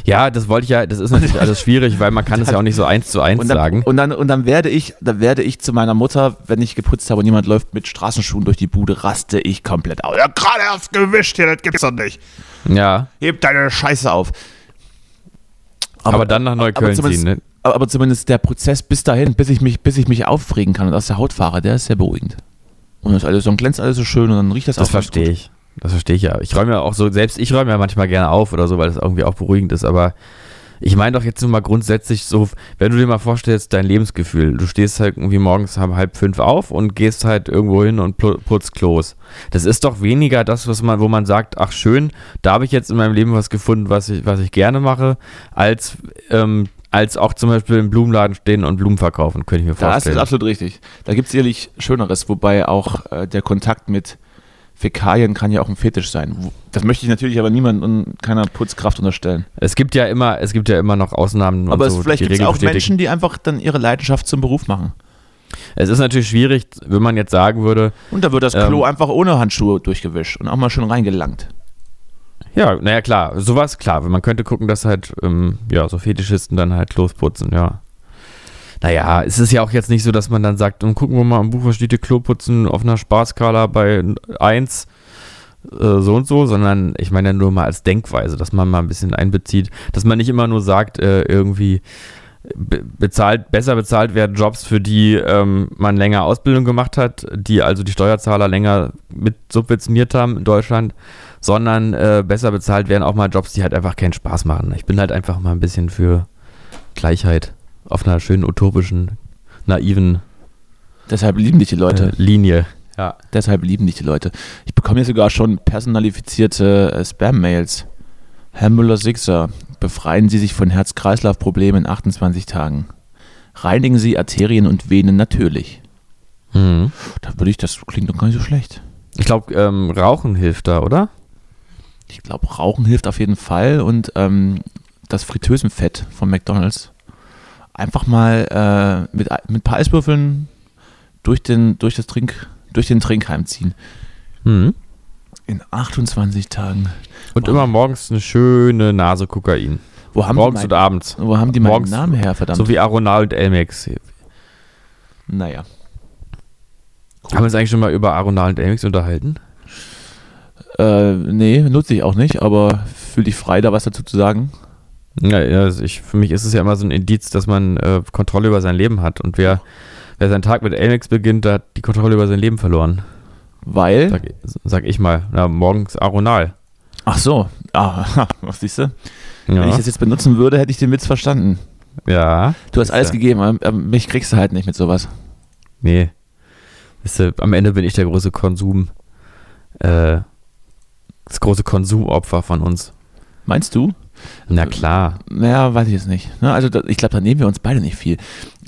Ja, das wollte ich ja, das ist natürlich alles schwierig, weil man kann es ja auch nicht so eins zu eins Und dann, sagen. und dann, und dann werde ich, dann werde ich zu meiner Mutter, wenn ich geputzt habe und jemand läuft mit Straßenschuhen durch die Bude, raste ich komplett aus. Ja, gerade erst gewischt hier, das gibt's doch nicht. Ja, Heb deine Scheiße auf. aber, dann nach Neukölln aber zumindest, ziehen, ne? aber, aber zumindest der Prozess bis dahin, bis ich mich, bis ich mich aufregen kann und aus der Haut fahre, der ist sehr beruhigend. Und das alles, dann glänzt alles so schön und dann riecht das, Das auch ganz verstehe gut. ich. Das verstehe ich ja. Ich räume ja auch so, selbst ich räume ja manchmal gerne auf oder so, weil das irgendwie auch beruhigend ist, aber Ich meine doch jetzt nur mal grundsätzlich so, wenn du dir mal vorstellst, dein Lebensgefühl, du stehst halt irgendwie morgens um halb fünf auf und gehst halt irgendwo hin und putzt Klos. Das ist doch weniger das, was man, wo man sagt, ach schön, da habe ich jetzt in meinem Leben was gefunden, was ich, was ich gerne mache, als, ähm, als auch zum Beispiel im Blumenladen stehen und Blumen verkaufen, könnte ich mir ist vorstellen. es absolut richtig. Da gibt es sicherlich Schöneres, wobei auch äh, der Kontakt mit Fäkalien kann ja auch ein Fetisch sein. Das möchte ich natürlich aber niemand und keiner Putzkraft unterstellen. Es gibt ja immer, es gibt ja immer noch Ausnahmen. und aber es, so, vielleicht gibt es auch bestätigen. Menschen, die einfach dann ihre Leidenschaft zum Beruf machen. Es ist natürlich schwierig, wenn man jetzt sagen würde, Und da wird das Ähm. Klo einfach ohne Handschuhe durchgewischt und auch mal schön reingelangt. ja, naja klar, sowas klar. Man könnte gucken, dass halt, ähm, ja, so Fetischisten dann halt losputzen, ja. Naja, es ist ja auch jetzt nicht so, dass man dann sagt, um, gucken wir mal am Buch, was steht Kloputzen auf einer Spaßskala bei 1 äh, so und so, sondern ich meine nur mal als Denkweise, dass man mal ein bisschen einbezieht, dass man nicht immer nur sagt, äh, irgendwie be bezahlt, besser bezahlt werden Jobs, für die ähm, man länger Ausbildung gemacht hat, die also die Steuerzahler länger mit subventioniert haben in Deutschland, sondern äh, besser bezahlt werden auch mal Jobs, die halt einfach keinen Spaß machen. Ich bin halt einfach mal ein bisschen für Gleichheit auf einer schönen utopischen, naiven Deshalb lieben dich die Leute. äh, Linie. Ja. Deshalb lieben dich die Leute. Ich bekomme hier sogar schon personalifizierte äh, Spam-Mails. Herr Müller-Sixer, befreien Sie sich von Herz-Kreislauf-Problemen in 28 Tagen. Reinigen Sie Arterien und Venen natürlich. Mhm. Da würde ich, das klingt doch gar nicht so schlecht. Ich glaube, ähm, Rauchen hilft da, oder? Ich glaube, Rauchen hilft auf jeden Fall und ähm, das Fritteusenfett von McDonalds einfach mal äh, mit, mit ein paar Eiswürfeln durch den, durch, das Trink, durch den Trinkheim ziehen. Mhm. In 28 Tagen. Und immer morgens eine schöne Nase Kokain. Wo haben morgens die und mein, abends. Wo haben die meinen Morgens- Namen her, verdammt? So wie Aronal und Elmex. naja. Haben wir uns eigentlich schon mal über Aronal und Elmex unterhalten? Äh, nee, nutze ich auch nicht, aber fühl dich frei, da was dazu zu sagen. Ja, also ich, für mich ist es ja immer so ein Indiz, dass man äh, Kontrolle über sein Leben hat. Und wer, wer seinen Tag mit Elmex beginnt, der hat die Kontrolle über sein Leben verloren. Weil. Sag, sag ich mal. Na, morgens Aronal. Ach so. Ah, was siehst du? Ja. Wenn ich das jetzt benutzen würde, hätte ich den Witz verstanden. ja. Du hast alles ja. gegeben, aber aber mich kriegst du halt nicht mit sowas. Nee. Weißt du, am Ende bin ich der große Konsum, äh, das große Konsumopfer von uns. Meinst du? Na klar. Naja, weiß ich jetzt nicht. Ne, Also ich glaube, da nehmen wir uns beide nicht viel.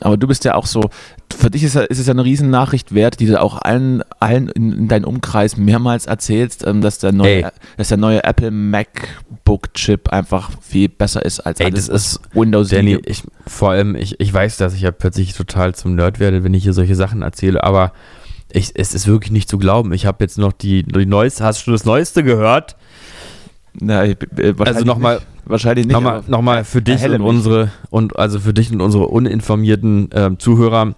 Aber du bist ja auch so, für dich ist, es ja eine Riesennachricht wert, die du auch allen, allen in, in deinem Umkreis mehrmals erzählst, ähm, dass, der neue, Ey. dass der neue Apple MacBook-Chip einfach viel besser ist als Ey, alles, das ist- Windows Danny, ich, vor allem, ich, ich weiß, dass ich ja plötzlich total zum Nerd werde, wenn ich hier solche Sachen erzähle, aber ich, es ist wirklich nicht zu glauben. Ich habe jetzt noch die, die neueste, hast du das Neueste gehört? Na, ich- äh, Also nochmal-. Wahrscheinlich nicht. Nochmal, nochmal für dich und unsere, und also für dich und unsere uninformierten ähm, Zuhörer,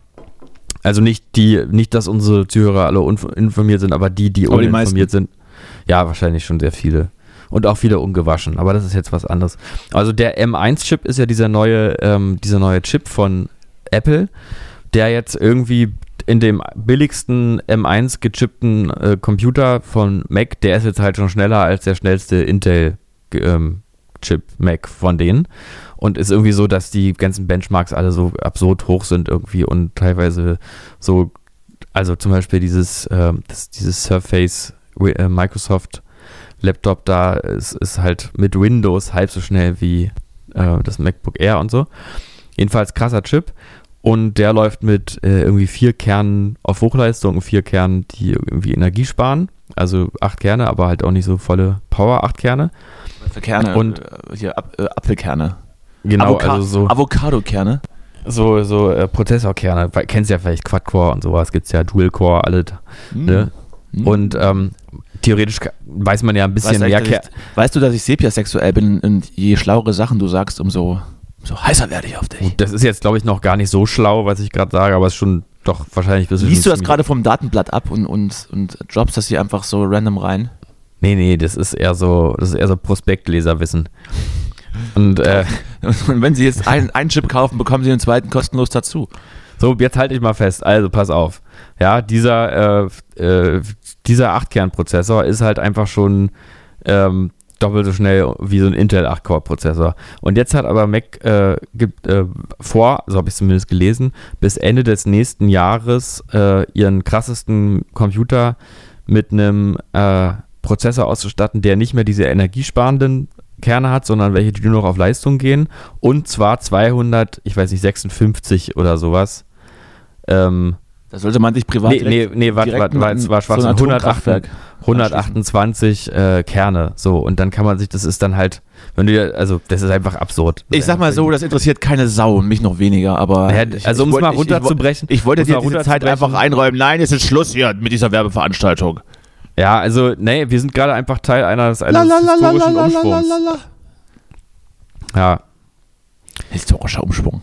also nicht die, nicht, dass unsere Zuhörer alle uninformiert sind, aber die, die Aber die uninformiert sind, ja, wahrscheinlich schon sehr viele. Und auch viele ungewaschen, aber das ist jetzt was anderes. Also der M1-Chip ist ja dieser neue, ähm, dieser neue Chip von Apple, der jetzt irgendwie in dem billigsten M1 gechippten äh, Computer von Mac, der ist jetzt halt schon schneller als der schnellste Intel ähm, Chip Mac von denen und ist irgendwie so, dass die ganzen Benchmarks alle so absurd hoch sind irgendwie und teilweise so, also zum Beispiel dieses, ähm, das, dieses Surface äh, Microsoft Laptop da ist, ist halt mit Windows halb so schnell wie äh, das MacBook Air und so. Jedenfalls krasser Chip und der läuft mit äh, irgendwie vier Kernen auf Hochleistung und vier Kernen, die irgendwie Energie sparen. Also acht Kerne, aber halt auch nicht so volle Power, acht Kerne. Für Kerne. Und- äh, hier Ap äh, Apfelkerne. Genau, Avoca- also so, Avocado-Kerne. so, so äh, Prozessorkerne. Kennst ja vielleicht Quad-Core und sowas, gibt's ja Dual-Core, alle. Ne? Mhm. Und ähm, theoretisch weiß man ja ein bisschen weißt, mehr. ich, weißt du, dass ich sepiasexuell bin und je schlauere Sachen du sagst, umso, umso heißer werde ich auf dich. Das ist jetzt, glaube ich, noch gar nicht so schlau, was ich gerade sage, aber es ist schon doch wahrscheinlich ein bisschen. Liest du das gerade vom Datenblatt ab und, und, und droppst das hier einfach so random rein? Nee, nee, das ist eher so, das ist eher so Prospektleserwissen. Und äh, Und wenn sie jetzt einen, einen Chip kaufen, bekommen sie den zweiten kostenlos dazu. so, jetzt halte ich mal fest. Also, pass auf. Ja, dieser, äh, äh, dieser 8-Kern-Prozessor ist halt einfach schon ähm, doppelt so schnell wie so ein Intel 8-Core-Prozessor. Und jetzt hat aber Mac äh, gibt, äh, vor, so habe ich zumindest gelesen, bis Ende des nächsten Jahres äh, ihren krassesten Computer mit einem äh, Prozessor auszustatten, der nicht mehr diese energiesparenden Kerne hat, sondern welche, die nur noch auf Leistung gehen. Und zwar 200, ich weiß nicht, 56 oder sowas. Ähm, Da sollte man sich privat nee, nee, nee, warte, direkt warte, war schwarz. so einem 108, Atomkraftwerk 128 äh, Kerne. So, und dann kann man sich, das ist dann halt, wenn du dir, also, das ist einfach absurd. Ich sag mal so, das interessiert keine Sau und mich noch weniger, aber. Ja, ich- also, um es mal runterzubrechen. Ich, ich wollte dir diese Zeit einfach einräumen. Nein, es ist Schluss hier mit dieser Werbeveranstaltung. Ja, also, nee, wir sind gerade einfach Teil eines, eines historischen Umschwungs. Ja. Historischer Umschwung.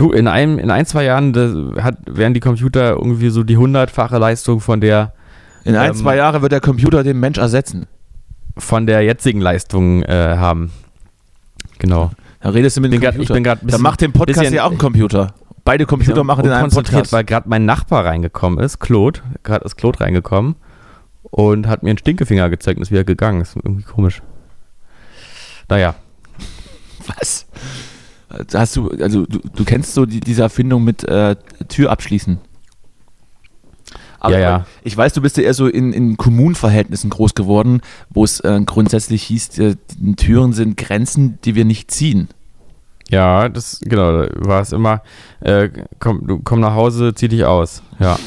Du, in einem, in ein, zwei Jahren hat, werden die Computer irgendwie so die hundertfache Leistung von der, In ein, Ähm, zwei Jahren wird der Computer den Mensch ersetzen. von der jetzigen Leistung äh, haben. Genau. Da redest du mit dem Computer. ich bin grad ein bisschen- macht den Podcast ja auch ein Computer. Beide Computer machen den einen konzentriert, Podcast. weil gerade mein Nachbar reingekommen ist, Claude, gerade ist Claude reingekommen und hat mir einen Stinkefinger gezeigt und ist wieder gegangen. Ist irgendwie komisch. Naja, Was? Hast du, also du, du kennst so die, diese Erfindung mit äh, Tür abschließen. Ja, ja. Ich weiß, du bist ja eher so in, in Kommunenverhältnissen groß geworden, wo es äh, grundsätzlich hieß, äh, Türen sind Grenzen, die wir nicht ziehen. ja, das, genau, da war es immer, äh, komm, du komm nach Hause, zieh dich aus. Ja.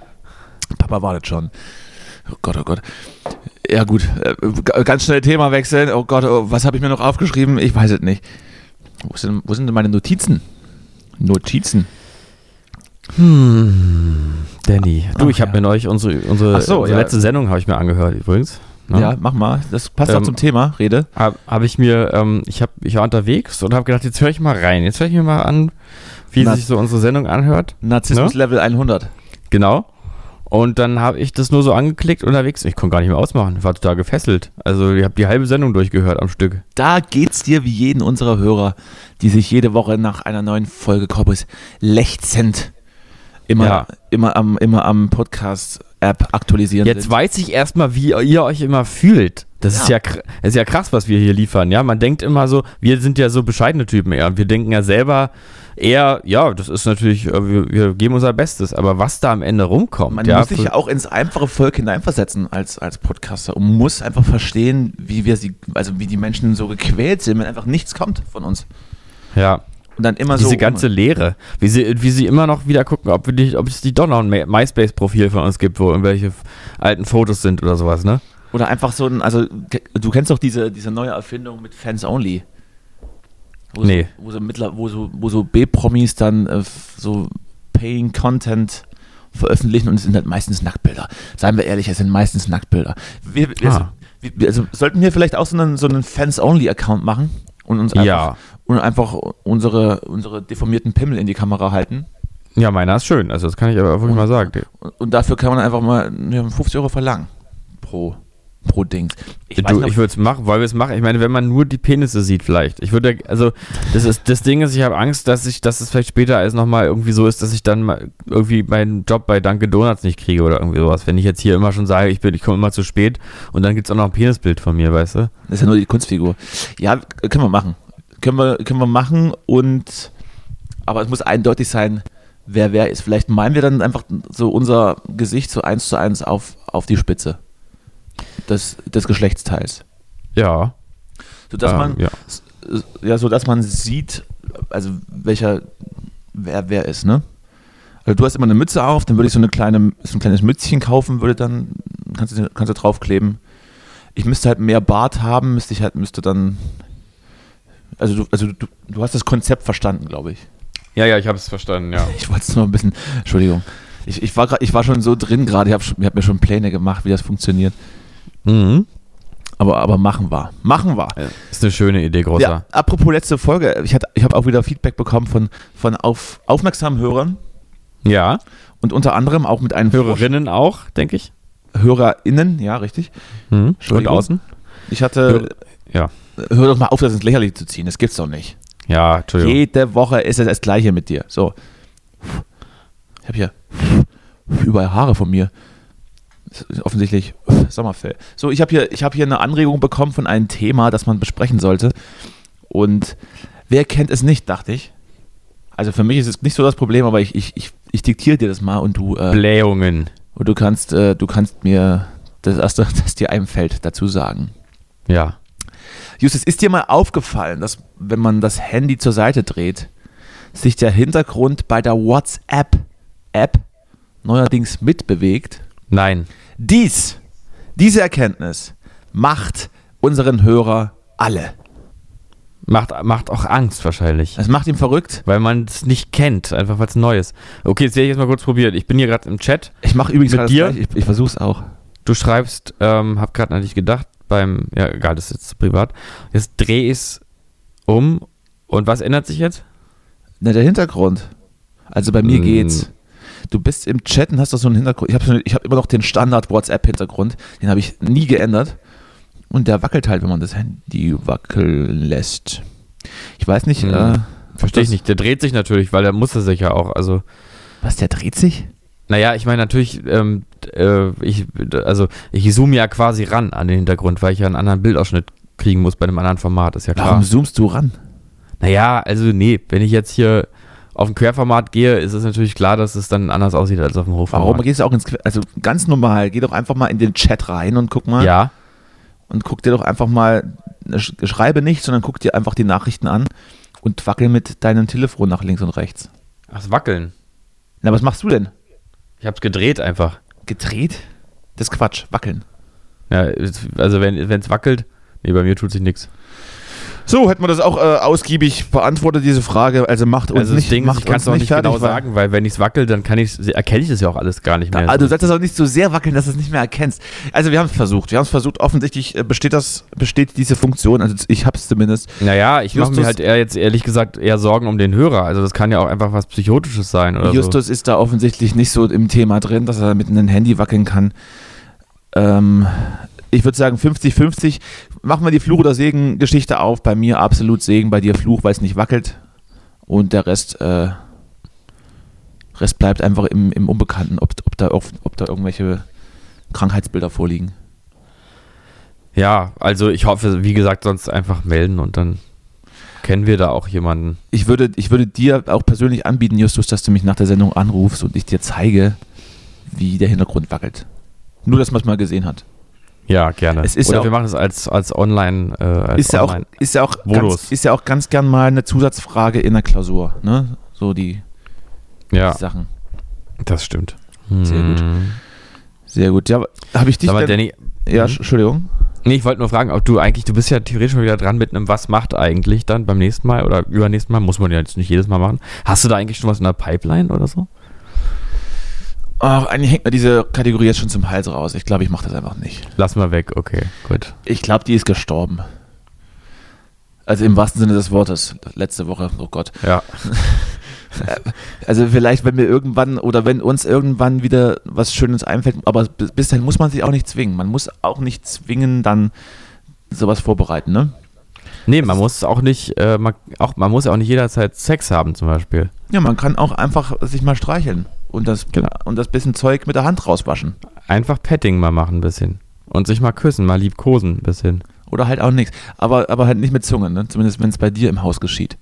Papa wartet schon. Oh Gott, oh Gott. Ja gut, äh, ganz schnell Thema wechseln. Oh Gott, oh, was habe ich mir noch aufgeschrieben? Ich weiß es nicht. Wo sind, wo sind denn meine Notizen? Notizen. Danny. Du, Ach, ich habe ja. mir neulich unsere, unsere, so, unsere ja. letzte Sendung habe ich mir angehört übrigens. Ne? Ja, mach mal. Das passt doch Ähm, zum Thema. Rede. Habe hab ich mir, ähm, ich, hab, ich war unterwegs und habe gedacht, jetzt höre ich mal rein. Jetzt höre ich mir mal an, wie Na- sich so unsere Sendung anhört. Narzissmus Level 100. Genau. Und dann habe ich das nur so angeklickt unterwegs. Ich konnte gar nicht mehr ausmachen. Ich war total gefesselt. Also ich habe die halbe Sendung durchgehört am Stück. Da geht's dir wie jeden unserer Hörer, die sich jede Woche nach einer neuen Folge Corpus lechzend immer, Ja. immer am, immer am Podcast-App aktualisieren. Jetzt sind. weiß ich erstmal, wie ihr euch immer fühlt. Das ist ja, kr- das ist ja krass, was wir hier liefern. Ja, man denkt immer so, wir sind ja so bescheidene Typen eher. Wir denken ja selber eher, ja, das ist natürlich, äh, wir, wir geben unser Bestes. Aber was da am Ende rumkommt, Man ja, muss sich ja auch ins einfache Volk hineinversetzen als, als Podcaster und muss einfach verstehen, wie wir sie, also wie die Menschen so gequält sind, wenn einfach nichts kommt von uns. ja, Und dann immer diese so. ganze Lehre, wie sie, wie sie immer noch wieder gucken, ob, die, ob es die doch noch ein MySpace-Profil von uns gibt, wo irgendwelche alten Fotos sind oder sowas, ne? Oder einfach so ein, also du kennst doch diese, diese neue Erfindung mit Fans Only. Wo Nee. So, wo so, mittler, wo so, wo so B-Promis dann äh, so Paying Content veröffentlichen und es sind halt meistens Nacktbilder. Seien wir ehrlich, es sind meistens Nacktbilder. Wir, wir, Ah. wir, wir- also sollten wir vielleicht auch so einen, so einen Fans-Only-Account machen und uns einfach, Ja. und einfach unsere, unsere deformierten Pimmel in die Kamera halten. Ja, meiner ist schön, also das kann ich aber wirklich mal sagen. Und, und dafür kann man einfach mal ja, 50 Euro verlangen pro, pro Ding. Ich du, ich würde es machen, weil wir es machen. Ich meine, wenn man nur die Penisse sieht, vielleicht. Ich würde, also, das ist, das Ding ist, ich habe Angst, dass ich, dass es vielleicht später alles nochmal irgendwie so ist, dass ich dann mal irgendwie meinen Job bei Dunkin' Donuts nicht kriege oder irgendwie sowas. Wenn ich jetzt hier immer schon sage, ich bin, ich komme immer zu spät und dann gibt es auch noch ein Penisbild von mir, weißt du? Das ist ja nur die Kunstfigur. Ja, können wir machen. Können wir, können wir machen und aber es muss eindeutig sein, wer wer ist. Vielleicht meinen wir dann einfach so unser Gesicht so eins zu eins auf, auf die Spitze des, des Geschlechtsteils. Ja. Sodass ähm, man ja. ja, so dass man sieht, also welcher wer wer ist, ne? Also du hast immer eine Mütze auf, dann würde ich so eine kleine so ein kleines Mützchen kaufen, würde dann kannst du kannst du draufkleben. Ich müsste halt mehr Bart haben, müsste ich halt müsste dann also du also du, du hast das Konzept verstanden, glaube ich. Ja, ja, ich habe es verstanden, ja. Ich wollte es nur ein bisschen Entschuldigung. Ich, ich war grad, ich war schon so drin gerade, ich habe ich hab mir schon Pläne gemacht, wie das funktioniert. Mhm. Aber aber machen wir. Machen wir. Ist eine schöne Idee, großer. Ja, apropos letzte Folge, ich, hatte- ich habe auch wieder Feedback bekommen von, von auf, aufmerksamen Hörern Ja. und unter anderem auch mit einem Hörerinnen auch, denke ich. HörerInnen, ja, richtig. Mhm. Und außen? Ich hatte, Ja. hör doch mal auf, das ins Lächerliche zu ziehen, das gibt's doch nicht. Ja, Entschuldigung. Jede Woche ist es das Gleiche mit dir. So. Ich habe hier überall Haare von mir. Offensichtlich Sommerfell. So, ich habe hier, ich hab hier eine Anregung bekommen von einem Thema, das man besprechen sollte. Und wer kennt es nicht, dachte ich. Also für mich ist es nicht so das Problem, aber ich, ich, ich, ich diktiere dir das mal und du, äh, Blähungen. und du kannst, äh, du kannst mir das erste, das dir einfällt, dazu sagen. Ja. Justus, ist dir mal aufgefallen, dass wenn man das Handy zur Seite dreht, sich der Hintergrund bei der WhatsApp-App neuerdings mitbewegt? Nein. Dies, diese Erkenntnis macht unseren Hörer alle. Macht, macht auch Angst wahrscheinlich. Es macht ihn verrückt. Weil man es nicht kennt, einfach weil es neu ist. Okay, jetzt werde ich jetzt mal kurz probieren. Ich bin hier gerade im Chat. Ich mache übrigens Mit dir? Ich, ich versuche es auch. Du schreibst, ähm, hab gerade an dich gedacht, beim, ja, egal, das ist jetzt privat. Jetzt dreh es um. Und was ändert sich jetzt? Na, der Hintergrund. Also bei mir Mm. geht's. Du bist im Chat und hast doch so einen Hintergrund. Ich habe ich hab immer noch den Standard-WhatsApp-Hintergrund. Den habe ich nie geändert. Und der wackelt halt, wenn man das Handy wackeln lässt. Ich weiß nicht, Hm. äh, Verstehe ich nicht. Der dreht sich natürlich, weil der muss er sich ja auch. Also, was, der dreht sich? naja, ich meine natürlich, ähm, äh, ich, also ich zoome ja quasi ran an den Hintergrund, weil ich ja einen anderen Bildausschnitt kriegen muss bei einem anderen Format, ist ja klar. Warum zoomst du ran? Naja, also nee, wenn ich jetzt hier auf ein Querformat gehe, ist es natürlich klar, dass es dann anders aussieht als auf dem Hochformat. Warum gehst du auch ins, also ganz normal, geh doch einfach mal in den Chat rein und guck mal. Ja, Und guck dir doch einfach mal, sch- schreibe nicht, sondern guck dir einfach die Nachrichten an und wackel mit deinem Telefon nach links und rechts. ach, wackeln. Na, was machst du denn? Ich hab's gedreht einfach. Gedreht? Das ist Quatsch, wackeln. Ja, also wenn es wackelt, nee, bei mir tut sich nichts. So, hätten wir das auch äh, ausgiebig beantwortet, diese Frage. Also macht uns Also nicht, das Ding ist, macht ich kann es auch nicht fertig, genau sagen, weil wenn ich es wackelt, dann kann ich erkenne ich es ja auch alles gar nicht mehr. Also du sollst das auch nicht so sehr wackeln, dass du es nicht mehr erkennst. Also wir haben es versucht. Wir haben es versucht. Offensichtlich äh, besteht das, besteht diese Funktion. Also ich habe es zumindest. naja, ich mache mir halt eher jetzt ehrlich gesagt eher Sorgen um den Hörer. Also das kann ja auch einfach was Psychotisches sein oder Justus ist da offensichtlich nicht so im Thema drin, dass er mit einem Handy wackeln kann. Ähm, ich würde sagen 50-50. Machen wir die Fluch- oder Segen-Geschichte auf. Bei mir absolut Segen, bei dir Fluch, weil es nicht wackelt. Und der Rest, äh, Rest bleibt einfach im, im Unbekannten, ob, ob, da, ob da irgendwelche Krankheitsbilder vorliegen. Ja, also ich hoffe, wie gesagt, sonst einfach melden und dann kennen wir da auch jemanden. Ich würde, ich würde dir auch persönlich anbieten, Justus, dass du mich nach der Sendung anrufst und ich dir zeige, wie der Hintergrund wackelt. Nur, dass man es mal gesehen hat. Ja, gerne. Es ist oder ja auch- wir machen es als, als online. Äh, als ist ja auch, online. ist ja auch Modus. ganz, ist ja auch ganz gern mal eine Zusatzfrage in der Klausur, ne? So die, ja, die Sachen. das stimmt. Sehr gut. Hm. Sehr gut. Ja, habe ich dich denn, Danny, Ja, Mhm. Entschuldigung. Nee, ich wollte nur fragen, ob du eigentlich, du bist ja theoretisch schon wieder dran mit einem Was macht eigentlich dann beim nächsten Mal oder übernächsten Mal, muss man ja jetzt nicht jedes Mal machen. Hast du da eigentlich schon was in der Pipeline oder so? Ach, eigentlich hängt mir diese Kategorie jetzt schon zum Hals raus. Ich glaube, ich mache das einfach nicht. Lass mal weg, okay, gut. Ich glaube, die ist gestorben. Also im wahrsten Sinne des Wortes. Letzte Woche, oh Gott. Ja, Also vielleicht, wenn wir irgendwann oder wenn uns irgendwann wieder was Schönes einfällt, aber bis dahin muss man sich auch nicht zwingen. Man muss auch nicht zwingen dann sowas vorbereiten, ne? nee, man muss auch nicht, äh, man, auch, man muss auch nicht jederzeit Sex haben zum Beispiel. Ja, man kann auch einfach sich mal streicheln und das, Genau. und das bisschen Zeug mit der Hand rauswaschen. Einfach Petting mal machen ein bisschen. Und sich mal küssen, mal liebkosen ein bisschen. Oder halt auch nichts. Aber, aber halt nicht mit Zunge, ne? Zumindest wenn es bei dir im Haus geschieht.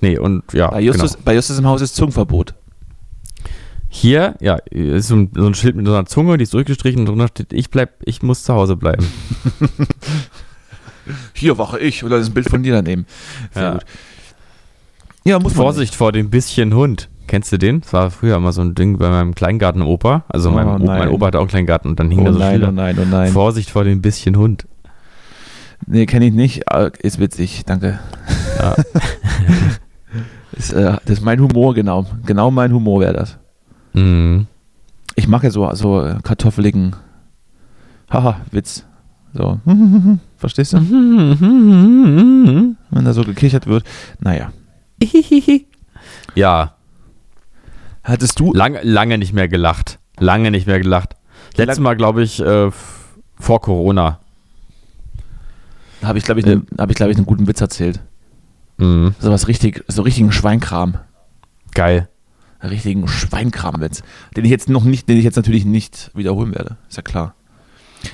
Nee, und ja, Bei Justus, genau. bei Justus im Haus ist Zungenverbot. Hier, ja, ist so ein, so ein Schild mit so einer Zunge, die ist durchgestrichen und drunter steht, ich bleib, ich muss zu Hause bleiben. Hier wache ich oder das ist ein Bild von dir daneben. Sehr Ja. gut. Ja, muss Vorsicht vor dem bisschen Hund. Kennst du den? Das war früher immer so ein Ding bei meinem Kleingarten Opa. Also Oh mein, Opa, mein. Opa hatte auch einen Kleingarten und dann hing Oh da so nein, Schilder. oh nein, oh nein. Vorsicht vor dem bisschen Hund. Nee, kenne ich nicht. aber Ist witzig, danke. Ja. ist, äh, das ist mein Humor, genau. Genau mein Humor wäre das. Mhm. Ich mache ja so, so äh, kartoffeligen Haha, Witz. So. Verstehst du? Wenn da so gekichert wird. Naja. Ja, Hattest du. lange, lange nicht mehr gelacht. Lange nicht mehr gelacht. Letztes lang- Mal, glaube ich, äh, vor Corona. Habe ich, glaube ich, ne, hab ich, glaub ich, einen guten Witz erzählt. Mhm. So was richtig, so richtigen Schweinkram. Geil. Einen richtigen Schweinkramwitz, den ich jetzt noch nicht, den ich jetzt natürlich nicht wiederholen werde. Ist ja klar.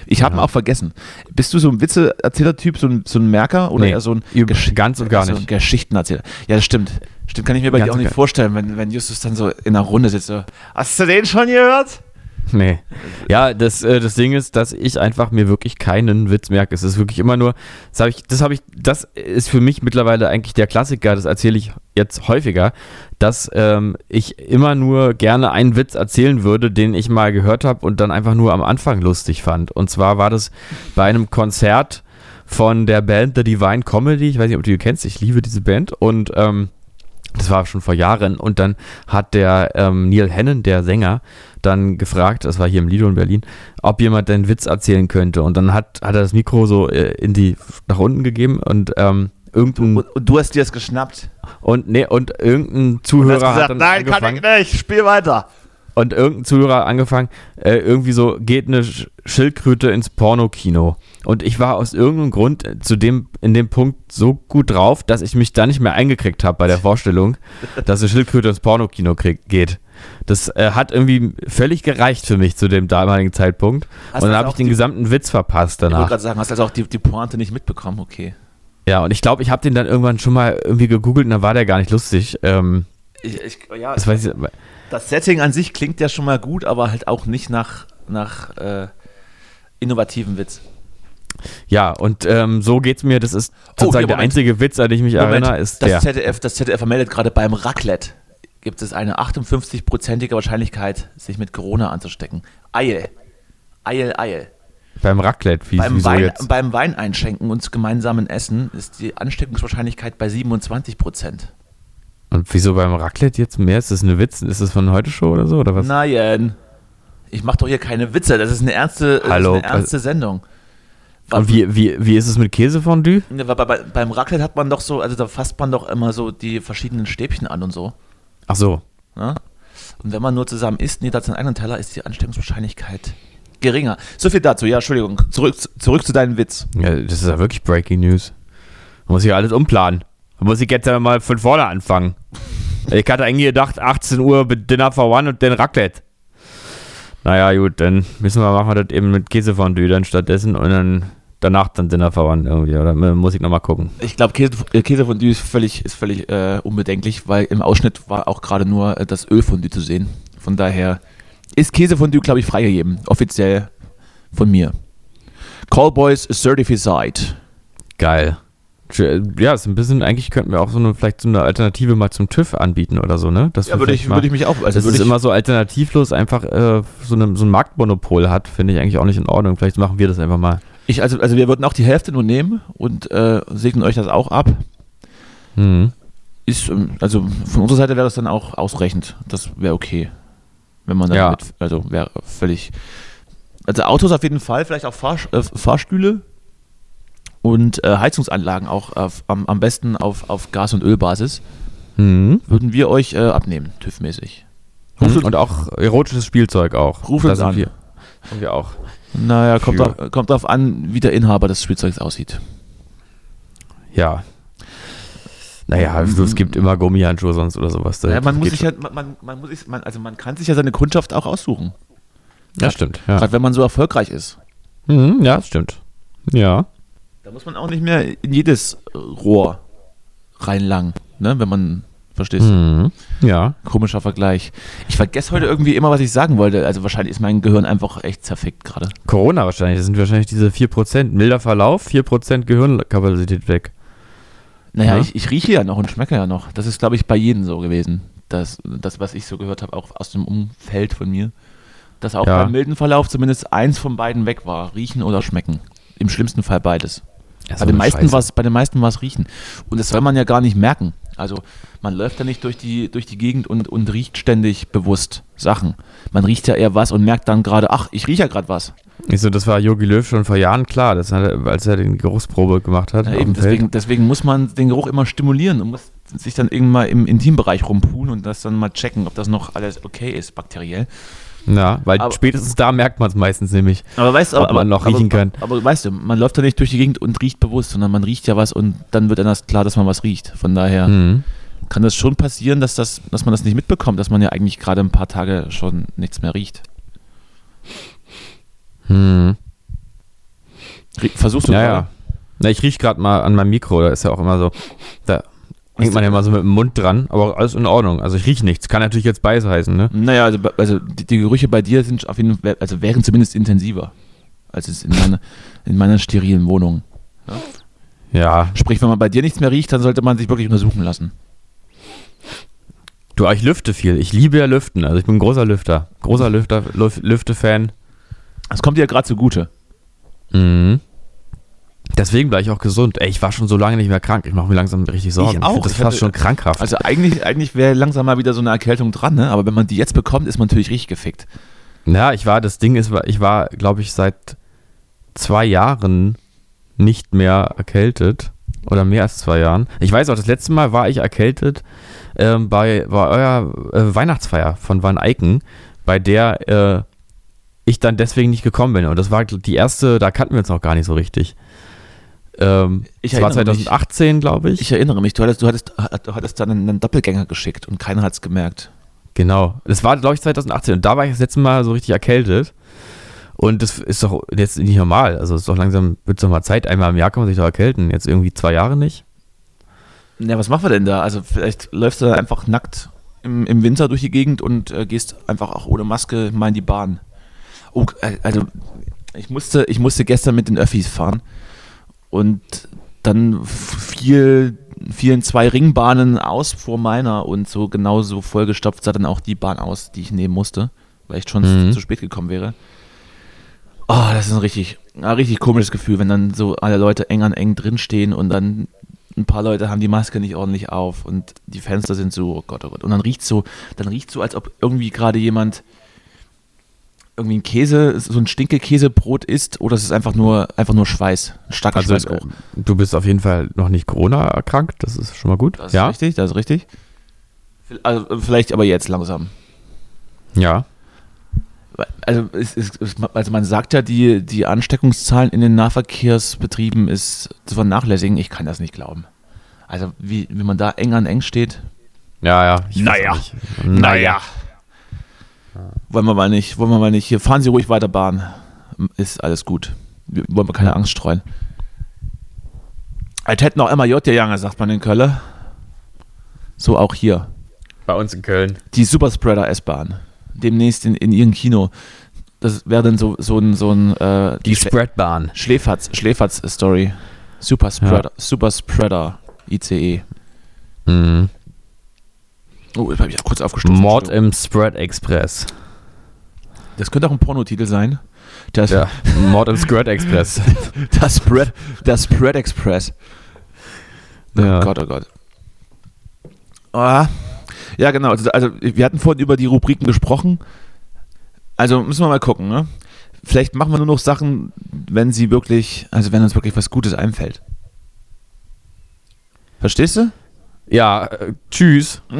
Ich habe ihn auch vergessen. Bist du so ein Witze-Erzähler-Typ, so ein, so ein Merker oder Nee, eher so ein üb- ganz und gar so ein nicht. Geschichtenerzähler? Ja, das stimmt. Stimmt, kann ich mir bei Ganz dir auch nicht vorstellen, wenn, wenn Justus dann so in einer Runde sitzt. So, Hast du den schon gehört? Nee. Ja, das, äh, das Ding ist, dass ich einfach mir wirklich keinen Witz merke. Es ist wirklich immer nur, das habe ich, das habe ich, das ist für mich mittlerweile eigentlich der Klassiker, das erzähle ich jetzt häufiger, dass ähm, ich immer nur gerne einen Witz erzählen würde, den ich mal gehört habe und dann einfach nur am Anfang lustig fand. Und zwar war das bei einem Konzert von der Band The Divine Comedy. Ich weiß nicht, ob du die kennst, ich liebe diese Band. Und ähm, das war schon vor Jahren. Und dann hat der ähm, Neil Hannon, der Sänger, dann gefragt, das war hier im Lido in Berlin, ob jemand den Witz erzählen könnte. Und dann hat, hat er das Mikro so äh, in die nach unten gegeben und ähm, irgendein Und, und du hast dir das geschnappt. und nee, und irgendein Zuhörer hat dann angefangen, nicht, spiel weiter. Und irgendein Zuhörer angefangen, äh, irgendwie so, geht eine Sch Schildkröte ins Pornokino. Und ich war aus irgendeinem Grund äh, zu dem, in dem Punkt so gut drauf, dass ich mich da nicht mehr eingekriegt habe bei der Vorstellung, dass eine Schildkröte ins Pornokino krieg, geht. Das äh, hat irgendwie völlig gereicht für mich zu dem damaligen Zeitpunkt. Hast und dann also habe ich den die- gesamten Witz verpasst Ich wollte danach. gerade sagen, hast also auch die, die Pointe nicht mitbekommen, okay. Ja, und ich glaube, ich habe den dann irgendwann schon mal irgendwie gegoogelt und dann war der gar nicht lustig. Ähm, Ich, ich, ja, das weiß ich, das Setting an sich klingt ja schon mal gut, aber halt auch nicht nach, nach äh, innovativen Witz. ja, und ähm, so geht's mir. Das ist Oh, sozusagen hier, der Moment. einzige Witz, an den ich mich erinnere, ist das der. ZDF, das ZDF vermeldet gerade beim Raclette gibt es eine 58-prozentige Wahrscheinlichkeit, sich mit Corona anzustecken. Eil. Eil, Eil. Beim Raclette, wie Beim, Wein, jetzt? beim Weineinschenken und gemeinsamen Essen ist die Ansteckungswahrscheinlichkeit bei 27 Prozent. Und wieso beim Raclette jetzt mehr? Ist das eine Witz? Ist das von heute Show oder so? Oder was? Nein. Ich mache doch hier keine Witze. Das ist eine ernste, Hallo, eine ernste Sendung. Und wie, wie, wie ist es mit Käsefondue? Ne, bei, bei, beim Raclette hat man doch so, also da fasst man doch immer so die verschiedenen Stäbchen an und so. Ach so. Ne? Und wenn man nur zusammen isst, jeder hat seinen eigenen Teller, ist die Ansteckungswahrscheinlichkeit geringer. So viel dazu, ja, Entschuldigung. Zurück, zurück zu deinem Witz. Ja, das ist ja wirklich Breaking News. Man muss hier alles umplanen. Muss ich jetzt ja mal von vorne anfangen. Ich hatte eigentlich gedacht, 18 Uhr mit Dinner for One und dann Raclette. Naja, gut, dann müssen wir machen wir das eben mit Käsefondue dann stattdessen und dann danach dann Dinner for One irgendwie. Oder muss ich nochmal gucken. Ich glaube, Käse, äh, Käsefondue ist völlig, ist völlig äh, unbedenklich, weil im Ausschnitt war auch gerade nur äh, das Ölfondue zu sehen. Von daher ist Käsefondue, glaube ich, freigegeben. Offiziell von mir. Callboys Certified. Geil. Ja, ist ein bisschen, eigentlich könnten wir auch so eine, vielleicht so eine Alternative mal zum TÜV anbieten oder so, ne? Dass Ja, würde ich, mal- würde ich mich auch. Also dass es ich, immer so alternativlos einfach äh, so, eine, so ein Marktmonopol hat, finde ich eigentlich auch nicht in Ordnung. Vielleicht machen wir das einfach mal. ich, also, also wir würden auch die Hälfte nur nehmen und äh, segnen euch das auch ab. Mhm. Ist, ähm, also von unserer Seite wäre das dann auch ausreichend. Das wäre okay. Wenn man dann Ja. mit, also wäre völlig. Also Autos auf jeden Fall, vielleicht auch Fahr, äh, Fahrstühle und äh, Heizungsanlagen auch auf, am, am besten auf, auf Gas- und Ölbasis. Mhm. Würden wir euch äh, abnehmen, TÜV-mäßig. Mhm. Und auch erotisches Spielzeug auch. Ruft Da uns sind an. Wir, sind wir auch. Naja, kommt drauf, kommt drauf an, wie der Inhaber des Spielzeugs aussieht. Ja. Naja, also es gibt immer Gummihandschuhe sonst oder sowas. Ja, man muss sich ja, man, man, man muss sich, man, also man kann sich ja seine Kundschaft auch aussuchen. Ja, stimmt. Ja. Gerade wenn man so erfolgreich ist. Mhm, ja, stimmt. Ja. Da muss man auch nicht mehr in jedes Rohr reinlangen, ne? wenn man, verstehst du? Mhm. Ja. Komischer Vergleich. Ich vergesse heute irgendwie immer, was ich sagen wollte. Also wahrscheinlich ist mein Gehirn einfach echt zerfickt gerade. Corona wahrscheinlich. Das sind wahrscheinlich diese 4%. Milder Verlauf, 4% Gehirnkapazität weg. Naja, Ja. ich, ich rieche ja noch und schmecke ja noch. Das ist, glaube ich, bei jedem so gewesen. Das, das was ich so gehört habe, auch aus dem Umfeld von mir. Dass auch Ja. beim milden Verlauf zumindest eins von beiden weg war. Riechen oder schmecken. Im schlimmsten Fall beides. Ja, so bei, den meisten war's, bei den meisten war es riechen. Und das soll man ja gar nicht merken. Also man läuft ja nicht durch die, durch die Gegend und, und riecht ständig bewusst Sachen. Man riecht ja eher was und merkt dann gerade, ach, ich rieche ja gerade was. Ich so, das war Jogi Löw schon vor Jahren klar, das hat er, als er den Geruchsprobe gemacht hat. Ja, eben, deswegen, deswegen muss man den Geruch immer stimulieren und muss sich dann irgendwann mal im Intimbereich rumpulen und das dann mal checken, ob das noch alles okay ist, bakteriell. Ja, weil Aber- spätestens da merkt man es meistens nämlich. Aber weißt du, Ob man noch riechen kann. Aber, weißt du, man läuft ja nicht durch die Gegend und riecht bewusst, sondern man riecht ja was und dann wird das klar, dass man was riecht. Von daher Mhm. kann das schon passieren, dass, das, dass man das nicht mitbekommt, dass man ja eigentlich gerade ein paar Tage schon nichts mehr riecht. Hm. Versuchst du Ja, gerade? ja. Na, ich riech gerade mal an meinem Mikro, da ist ja auch immer so, da hängt man ja immer so mit dem Mund dran, aber alles in Ordnung. Also ich riech nichts. Kann natürlich jetzt beiß heißen, ne? Naja, also, also die, die Gerüche bei dir sind auf jeden Fall, also wären zumindest intensiver als es in meiner, in meiner sterilen Wohnung. Ja. Sprich, wenn man bei dir nichts mehr riecht, dann sollte man sich wirklich untersuchen lassen. Du, ich lüfte viel. Ich liebe ja Lüften. Also ich bin ein großer Lüfter. Großer Lüfter, Lüf- Lüfte-Fan. Das kommt dir ja gerade zugute. Mhm. Deswegen bleibe ich auch gesund. Ey, ich war schon so lange nicht mehr krank. Ich mache mir langsam richtig Sorgen. Ich auch. finde das Ich fast schon krankhaft. Also eigentlich, eigentlich wäre langsam mal wieder so eine Erkältung dran, ne? aber wenn man die jetzt bekommt, ist man natürlich richtig gefickt. Ja, ich war, das Ding ist, ich war, glaube ich, seit zwei Jahren nicht mehr erkältet. Oder mehr als zwei Jahren. Ich weiß auch, das letzte Mal war ich erkältet ähm, bei, bei eurer äh, Weihnachtsfeier von Van Eycken, bei der äh, ich dann deswegen nicht gekommen bin. Und das war die erste, da kannten wir uns noch gar nicht so richtig. Ähm, Ich das war erinnere mich. 2018, glaube ich. Ich erinnere mich, du hattest, du hattest, du hattest dann einen Doppelgänger geschickt und keiner hat es gemerkt. Genau. Das war, glaube ich, 2018. Und da war ich das letzte Mal so richtig erkältet. Und das ist doch jetzt nicht normal. Also es ist doch langsam, wird es doch mal Zeit. Einmal im Jahr kann man sich doch erkälten. Jetzt irgendwie zwei Jahre nicht. Ja, was machen wir denn da? Also vielleicht läufst du einfach nackt im, im Winter durch die Gegend und äh, gehst einfach auch ohne Maske mal in die Bahn. Oh, äh, also ich musste, ich musste gestern mit den Öffis fahren und dann fiel, fielen zwei Ringbahnen aus vor meiner und so genauso vollgestopft sah dann auch die Bahn aus, die ich nehmen musste, weil ich schon Mhm. zu spät gekommen wäre. Oh, das ist ein richtig, ein richtig komisches Gefühl, wenn dann so alle Leute eng an eng drinstehen und dann ein paar Leute haben die Maske nicht ordentlich auf und die Fenster sind so, oh Gott, oh Gott. Und dann riecht so, dann riecht so, als ob irgendwie gerade jemand irgendwie ein Käse, so ein Stinkekäsebrot isst oder es ist einfach nur, einfach nur Schweiß, starker Also Schweißgeruch. äh, du bist auf jeden Fall noch nicht Corona erkrankt. Das ist schon mal gut. Das ist ja. richtig, das ist richtig. Also, vielleicht aber jetzt langsam. Ja. Also, es ist, es- also man sagt ja, die, die Ansteckungszahlen in den Nahverkehrsbetrieben ist zu vernachlässigen. Ich kann das nicht glauben. Also wie, wie man da eng an eng steht. Ja, ja. Naja. nicht. Naja. Wollen wir mal nicht, wollen wir mal nicht. Hier fahren Sie ruhig weiter Bahn. Ist alles gut. Wir wollen wir keine Angst streuen. Als hätten auch MAJ gegangen, sagt man in Köln. So auch hier. Bei uns in Köln. Die Superspreader S-Bahn. Demnächst in, in ihrem Kino. Das wäre dann so, so ein, so ein äh, Die Spreadbahn. Schläferz, Schläferz-Story. Superspreader, Superspreader ICE. Mhm. Oh, jetzt habe ich auch kurz aufgestoßen. Mord im Spread Express. Das könnte auch ein Pornotitel sein. Das, Ja. Mord im Spread Express. das Spread, der Spread Express. Oh Ja. Gott, oh Gott. Ah, ja, genau. Also, also, wir hatten vorhin über die Rubriken gesprochen. Also müssen wir mal gucken, ne? Vielleicht machen wir nur noch Sachen, wenn sie wirklich, also wenn uns wirklich was Gutes einfällt. Verstehst du? Ja, äh, tschüss.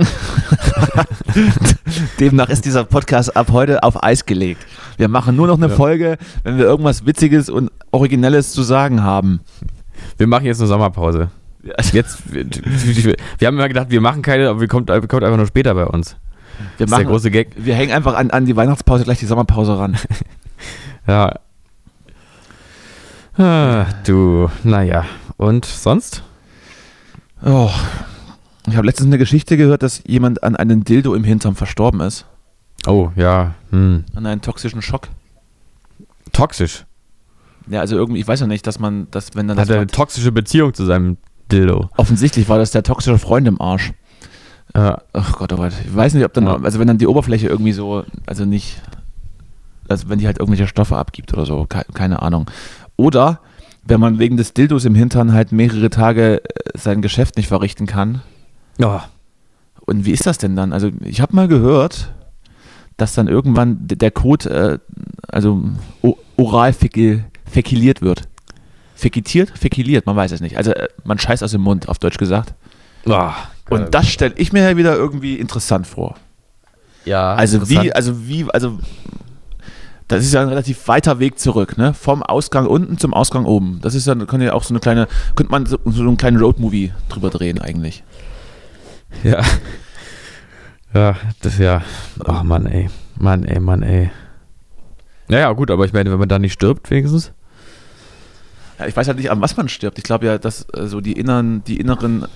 Demnach ist dieser Podcast ab heute auf Eis gelegt. Wir machen nur noch eine Folge, wenn wir irgendwas Witziges und Originelles zu sagen haben. Wir machen jetzt eine Sommerpause. Jetzt, wir, haben immer gedacht, wir machen keine, aber wir kommt, kommt einfach nur später bei uns. Wir, Das ist der machen, große Gag. wir hängen einfach an, an die Weihnachtspause gleich die Sommerpause ran. Ja. Ah, du, naja. Und sonst? Oh. Ich habe letztens eine Geschichte gehört, dass jemand an einem Dildo im Hintern verstorben ist. Oh, ja. Hm. An einem toxischen Schock. Toxisch. Ja, also irgendwie, ich weiß ja nicht, dass man, dass wenn dann Hat er eine toxische Beziehung zu seinem Dildo. offensichtlich war das der toxische Freund im Arsch. Ja. Ach Gott, oh Gott. Ich weiß nicht, ob dann, Ja. also wenn dann die Oberfläche irgendwie so, also nicht, also wenn die halt irgendwelche Stoffe abgibt oder so, ke keine Ahnung. Oder wenn man wegen des Dildos im Hintern halt mehrere Tage äh, sein Geschäft nicht verrichten kann. Oh, Und wie ist das denn dann? Also ich habe mal gehört, dass dann irgendwann der Kot, äh, also oral fäkil fäkiliert wird. Fäkitiert? Fäkiliert, man weiß es nicht. Also äh, man scheißt aus dem Mund, auf Deutsch gesagt. oh, Und das stelle ich mir ja wieder irgendwie interessant vor. ja, Also wie, also wie, also das ist ja ein relativ weiter Weg zurück, ne? Vom Ausgang unten zum Ausgang oben. Das ist ja, könnte ja auch so eine kleine, könnte man so, so einen kleinen Roadmovie drüber drehen eigentlich. Ja. Ja, das ja. Oh Mann, ey. Mann, ey, Mann, ey. Naja, gut, aber ich meine, wenn man da nicht stirbt, wenigstens. Ja, ich weiß halt nicht, an was man stirbt. Ich glaube ja, dass äh, so die inneren, die inneren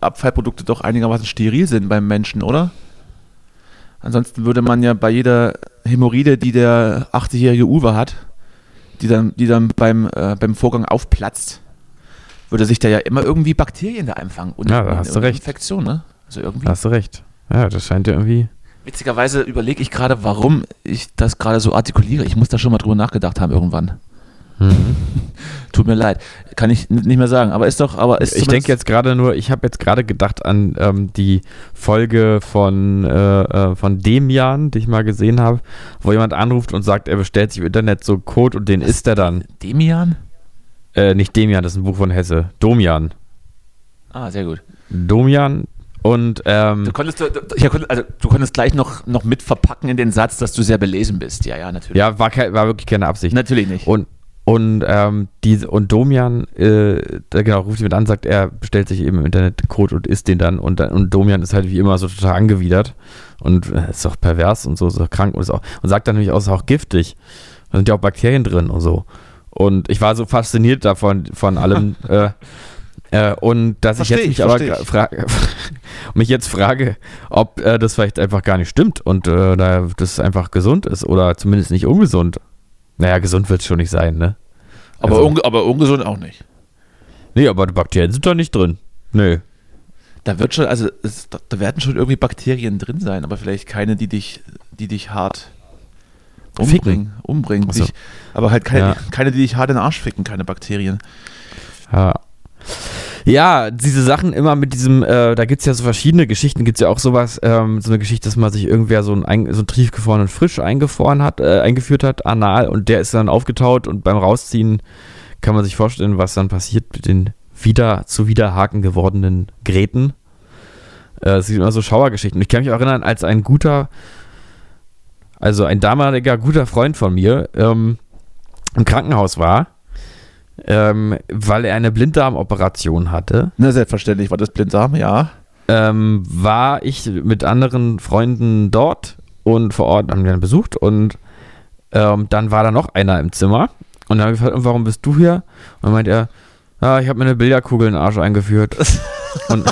Abfallprodukte doch einigermaßen steril sind beim Menschen, oder? Ansonsten würde man ja bei jeder Hämorrhoide, die der 80-jährige Uwe hat, die dann, die dann beim, äh, beim Vorgang aufplatzt, würde sich da ja immer irgendwie Bakterien da einfangen. Und Ja, da hast du recht. Infektion, ne? Also irgendwie. Da hast du recht. Ja, das scheint ja irgendwie. Witzigerweise überlege ich gerade, warum ich das gerade so artikuliere. Ich muss da schon mal drüber nachgedacht haben irgendwann. Mhm. Tut mir leid. Kann ich nicht mehr sagen. Aber ist doch, aber ist Ich denke jetzt gerade nur, ich habe jetzt gerade gedacht an ähm, die Folge von, äh, äh, von Demian, die ich mal gesehen habe, wo jemand anruft und sagt, er bestellt sich im Internet so Code und den isst er dann. Demian? Äh, nicht Demian, das ist ein Buch von Hesse. Domian. Ah, sehr gut. Domian und ähm, Du konntest, du, ich also, du konntest gleich noch, noch mit verpacken in den Satz, dass du sehr belesen bist. Ja, ja, natürlich. ja, war, war wirklich keine Absicht. Natürlich nicht. Und und ähm, diese und Domian, äh, da genau, ruft jemand an, sagt, er bestellt sich eben im Internet Code und isst den dann und und Domian ist halt wie immer so total angewidert und äh, ist auch pervers und so, ist auch krank und ist auch und sagt dann nämlich auch, ist auch giftig. Da sind ja auch Bakterien drin und so. Und ich war so fasziniert davon von allem äh, äh, und dass Versteh ich jetzt ich, mich aber frage mich jetzt frage, ob äh, das vielleicht einfach gar nicht stimmt und äh, da das einfach gesund ist oder zumindest nicht ungesund. Naja, gesund wird es schon nicht sein, ne? aber, also- unge- aber ungesund auch nicht. Nee, aber die Bakterien sind da nicht drin. Nee. Da wird schon, also es, da, werden schon irgendwie Bakterien drin sein, aber vielleicht keine, die dich, die dich hart Ficken. umbringen. umbringen Ach so. dich, aber halt keine, Ja. keine, die dich hart in den Arsch ficken, keine Bakterien. Ja. Ja, diese Sachen immer mit diesem, äh, da gibt es ja so verschiedene Geschichten, gibt es ja auch sowas, ähm, so eine Geschichte, dass mal sich irgendwer so einen, ein, so einen tiefgefrorenen Frisch eingefroren hat, äh, eingeführt hat, anal, und der ist dann aufgetaut und beim Rausziehen kann man sich vorstellen, was dann passiert mit den wieder zu Widerhaken gewordenen Gräten. Äh, es sind immer so Schauergeschichten. Und ich kann mich erinnern, als ein guter, also ein damaliger guter Freund von mir ähm, im Krankenhaus war, ähm, weil er eine Blinddarmoperation hatte, Na, selbstverständlich war das Blinddarm, ja. ähm, war ich mit anderen Freunden dort und vor Ort haben wir dann besucht und ähm, dann war da noch einer im Zimmer und dann habe ich gefragt, "Und warum bist du hier? Und dann meint er, ja, ich habe mir eine Billardkugel in den Arsch eingeführt. und,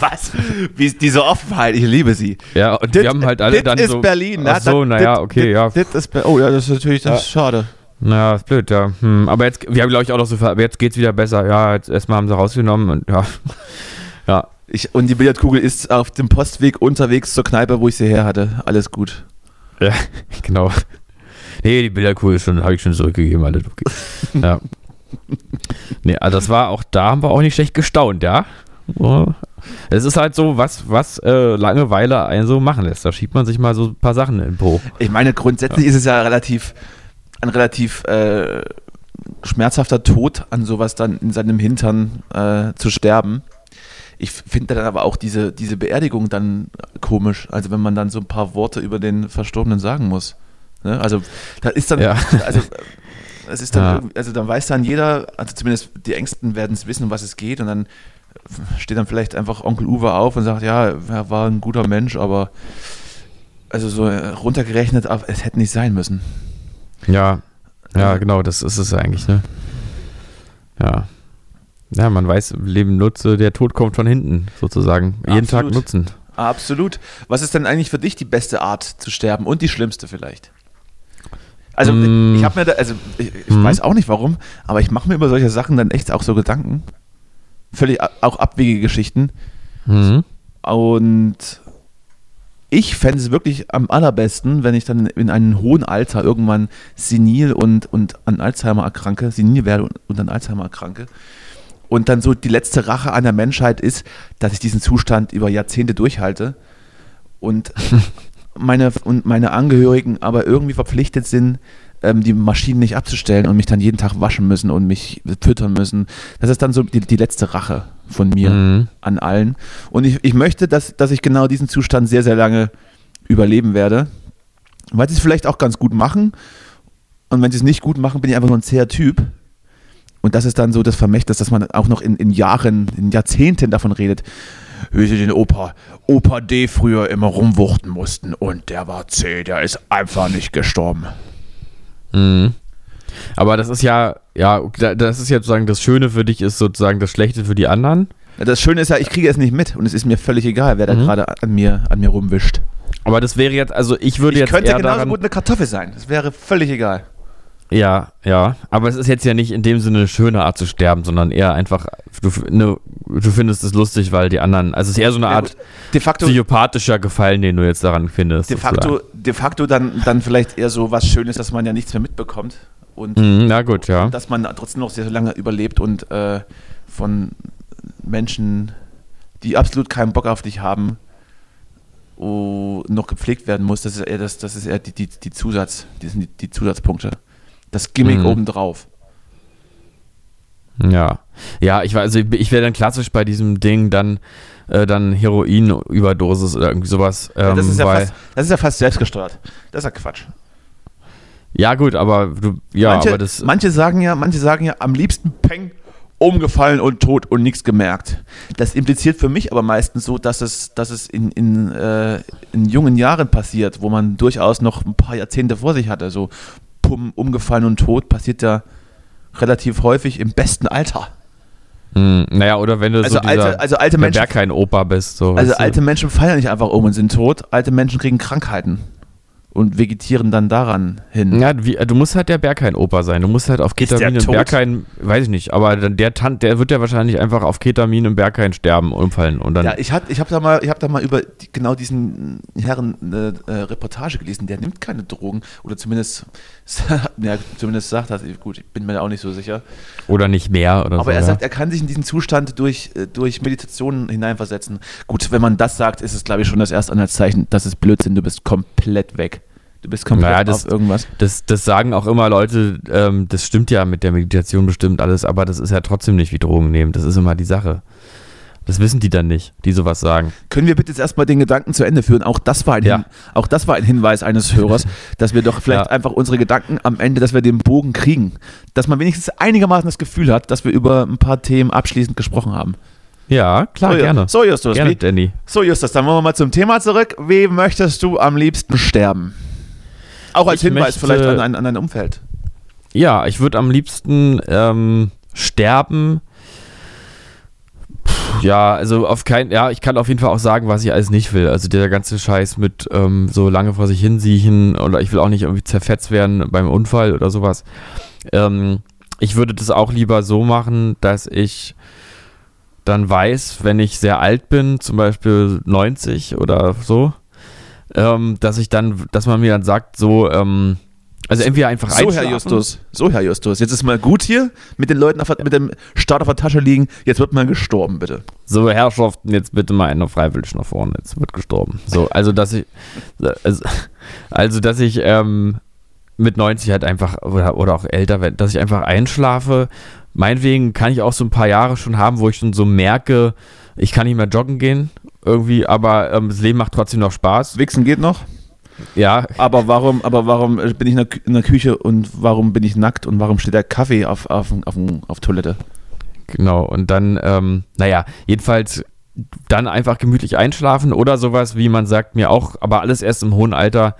Was? Wie ist diese Offenheit? Ich liebe sie. ja, und wir haben halt alle das dann ist so, Berlin. ach so, naja, okay, ja. Das ist, oh ja, das ist natürlich das ist schade. Naja, ist blöd, ja. Hm, aber jetzt, wir haben glaube ich auch noch so, aber jetzt geht's wieder besser. Ja, jetzt erstmal haben sie rausgenommen und ja. Ja, Ich, und die Billardkugel ist auf dem Postweg unterwegs zur Kneipe, wo ich sie her hatte. Alles gut. Ja, genau. Nee, die Bilderkugel ist schon, habe ich schon zurückgegeben, alles okay. Ja. Nee, also das war auch, da haben wir auch nicht schlecht gestaunt, ja. Es ist halt so, was, was äh, Langeweile einen so machen lässt. Da schiebt man sich mal so ein paar Sachen in den Po. Ich meine, grundsätzlich ist es ja relativ, ein relativ äh, schmerzhafter Tod, an sowas dann in seinem Hintern äh, zu sterben. Ich finde dann aber auch diese, diese Beerdigung dann komisch. Also wenn man dann so ein paar Worte über den Verstorbenen sagen muss. Ne? Also da ist dann, Ja. also es ist dann, Ja. also dann weiß dann jeder, also zumindest die Ängsten werden es wissen, um was es geht und dann steht dann vielleicht einfach Onkel Uwe auf und sagt, ja, er war ein guter Mensch, aber also so äh, runtergerechnet, es hätte nicht sein müssen. Ja, ja, genau, das ist es eigentlich, ne? Ja. Ja, man weiß, Leben nutze, der Tod kommt von hinten, sozusagen. Jeden Tag Absolut. nutzen. Absolut. Was ist denn eigentlich für dich die beste Art zu sterben und die schlimmste vielleicht? Also Mm. ich habe mir da, also ich, ich Mhm. weiß auch nicht warum, aber ich mache mir über solche Sachen dann echt auch so Gedanken. Völlig auch abwegige Geschichten. Mhm. Und ich fände es wirklich am allerbesten, wenn ich dann in einem hohen Alter irgendwann senil und, und an Alzheimer erkranke, senil werde und, und an Alzheimer erkranke. Und dann so die letzte Rache an der Menschheit ist, dass ich diesen Zustand über Jahrzehnte durchhalte und meine, und meine Angehörigen aber irgendwie verpflichtet sind, ähm, die Maschinen nicht abzustellen und mich dann jeden Tag waschen müssen und mich füttern müssen. Das ist dann so die, die letzte Rache von mir Mhm. an allen. Und ich, ich möchte, dass, dass ich genau diesen Zustand sehr, sehr lange überleben werde. Weil sie es vielleicht auch ganz gut machen. Und wenn sie es nicht gut machen, bin ich einfach nur ein zäher Typ. Und das ist dann so das Vermächtnis, dass man auch noch in, in Jahren, in Jahrzehnten davon redet, wie sie den Opa, Opa D früher immer rumwuchten mussten und der war C, der ist einfach nicht gestorben. Mhm. Aber das ist ja, ja, das ist ja sozusagen das Schöne für dich, ist sozusagen das Schlechte für die anderen. Das Schöne ist ja, ich kriege es nicht mit und es ist mir völlig egal, wer da Mhm. gerade an mir, an mir rumwischt. Aber das wäre jetzt, also ich würde Ich jetzt könnte genauso daran, gut eine Kartoffel sein. Das wäre völlig egal. Ja, ja. Aber es ist jetzt ja nicht in dem Sinne eine schöne Art zu sterben, sondern eher einfach, du, ne, du findest es lustig, weil die anderen, also es ist eher so eine Ja, Art. De facto, psychopathischer Gefallen, den du jetzt daran findest. de facto, de facto dann, dann vielleicht eher so was Schönes, dass man ja nichts mehr mitbekommt. Und. Mhm, na gut, ja. dass man trotzdem noch sehr lange überlebt und äh, von Menschen, die absolut keinen Bock auf dich haben, oh, noch gepflegt werden muss. Das ist eher, das, das ist eher die, die, die, Zusatz, die, sind die, die Zusatzpunkte. Das Gimmick Mhm. obendrauf. Ja. Ja, ich war, also ich, ich wäre dann klassisch bei diesem Ding dann, äh, dann Heroin-Überdosis oder irgendwie sowas. Ja, Ähm, das, ist ja fast, das ist ja fast selbstgesteuert. Das ist ja Quatsch. ja, gut, aber du, ja, manche, aber das. manche sagen ja, manche sagen ja, am liebsten Peng, umgefallen und tot und nichts gemerkt. Das impliziert für mich aber meistens so, dass es, dass es in, in, äh, in jungen Jahren passiert, wo man durchaus noch ein paar Jahrzehnte vor sich hatte. So pum, umgefallen und tot passiert ja relativ häufig im besten Alter. Mh, naja, oder wenn du Also so dieser, alte, also alte Menschen. Berghain-Opa bist. So, Also weißt du? alte Menschen fallen nicht einfach um und sind tot. Alte Menschen kriegen Krankheiten und vegetieren dann daran hin. Ja, wie, du musst halt der Berghain-Opa sein. Du musst halt auf Ist der Ketamin im tot? Berghain, weiß ich nicht, aber dann der Tant, der wird ja wahrscheinlich einfach auf Ketamin im Berghain sterben, umfallen und dann. Ja, ich habe ich hab da, mal- ich hab da mal über die, genau diesen Herren eine äh, Reportage gelesen. Der nimmt keine Drogen oder zumindest, ja, zumindest sagt das. Gut, ich bin mir da auch nicht so sicher. oder nicht mehr oder Aber so. er ja. sagt, er kann sich in diesen Zustand durch, äh, durch Meditation hineinversetzen. Gut, wenn man das sagt, ist es, glaube ich, schon das erste Anhaltszeichen. Das ist Blödsinn. Du bist komplett weg. Du bist komplett Naja, das- auf irgendwas. Das, das sagen auch immer Leute, ähm, das stimmt ja mit der Meditation bestimmt alles, aber das ist ja trotzdem nicht wie Drogen nehmen. Das ist immer die Sache. Das wissen die dann nicht, die sowas sagen. Können wir bitte jetzt erstmal den Gedanken zu Ende führen? Auch das war ein, Ja. Hin auch das war ein Hinweis eines Hörers, dass wir doch vielleicht Ja. einfach unsere Gedanken am Ende, dass wir den Bogen kriegen. Dass man wenigstens einigermaßen das Gefühl hat, dass wir über ein paar Themen abschließend gesprochen haben. Ja, klar, so, gerne. So, Justus. gerne, Danny. so, Justus, dann wollen wir mal zum Thema zurück. Wie möchtest du am liebsten sterben? Auch als Ich Hinweis möchte- vielleicht an, an, an dein Umfeld. Ja, ich würde am liebsten ähm, sterben. Puh, Ja, also auf kein, ja, ich kann auf jeden Fall auch sagen, was ich alles nicht will. Also der ganze Scheiß mit ähm, so lange vor sich hinsiechen oder ich will auch nicht irgendwie zerfetzt werden beim Unfall oder sowas. Ähm, ich würde das auch lieber so machen, dass ich dann weiß, wenn ich sehr alt bin, zum Beispiel 90 oder so, ähm, dass ich dann, dass man mir dann sagt, so, ähm, also entweder einfach So, Herr. Justus. So, Herr Justus. Jetzt ist mal gut hier mit den Leuten auf, mit dem Start auf der Tasche liegen. Jetzt wird mal gestorben, bitte. So, Herrschaften, jetzt bitte mal einer freiwillig nach vorne, jetzt wird gestorben. So, also, dass ich, also, also dass ich ähm, mit 90 halt einfach, oder, oder auch älter werde, dass ich einfach einschlafe. Meinetwegen kann ich auch so ein paar Jahre schon haben, wo ich schon so merke, ich kann nicht mehr joggen gehen, irgendwie, aber ähm, das Leben macht trotzdem noch Spaß. Wichsen geht noch. Ja, Aber warum, aber warum bin ich in der, Kü- in der Küche und warum bin ich nackt und warum steht der Kaffee auf, auf, auf, auf Toilette? Genau, und dann, ähm, naja, jedenfalls dann einfach gemütlich einschlafen oder sowas, wie man sagt, mir auch, aber alles erst im hohen Alter.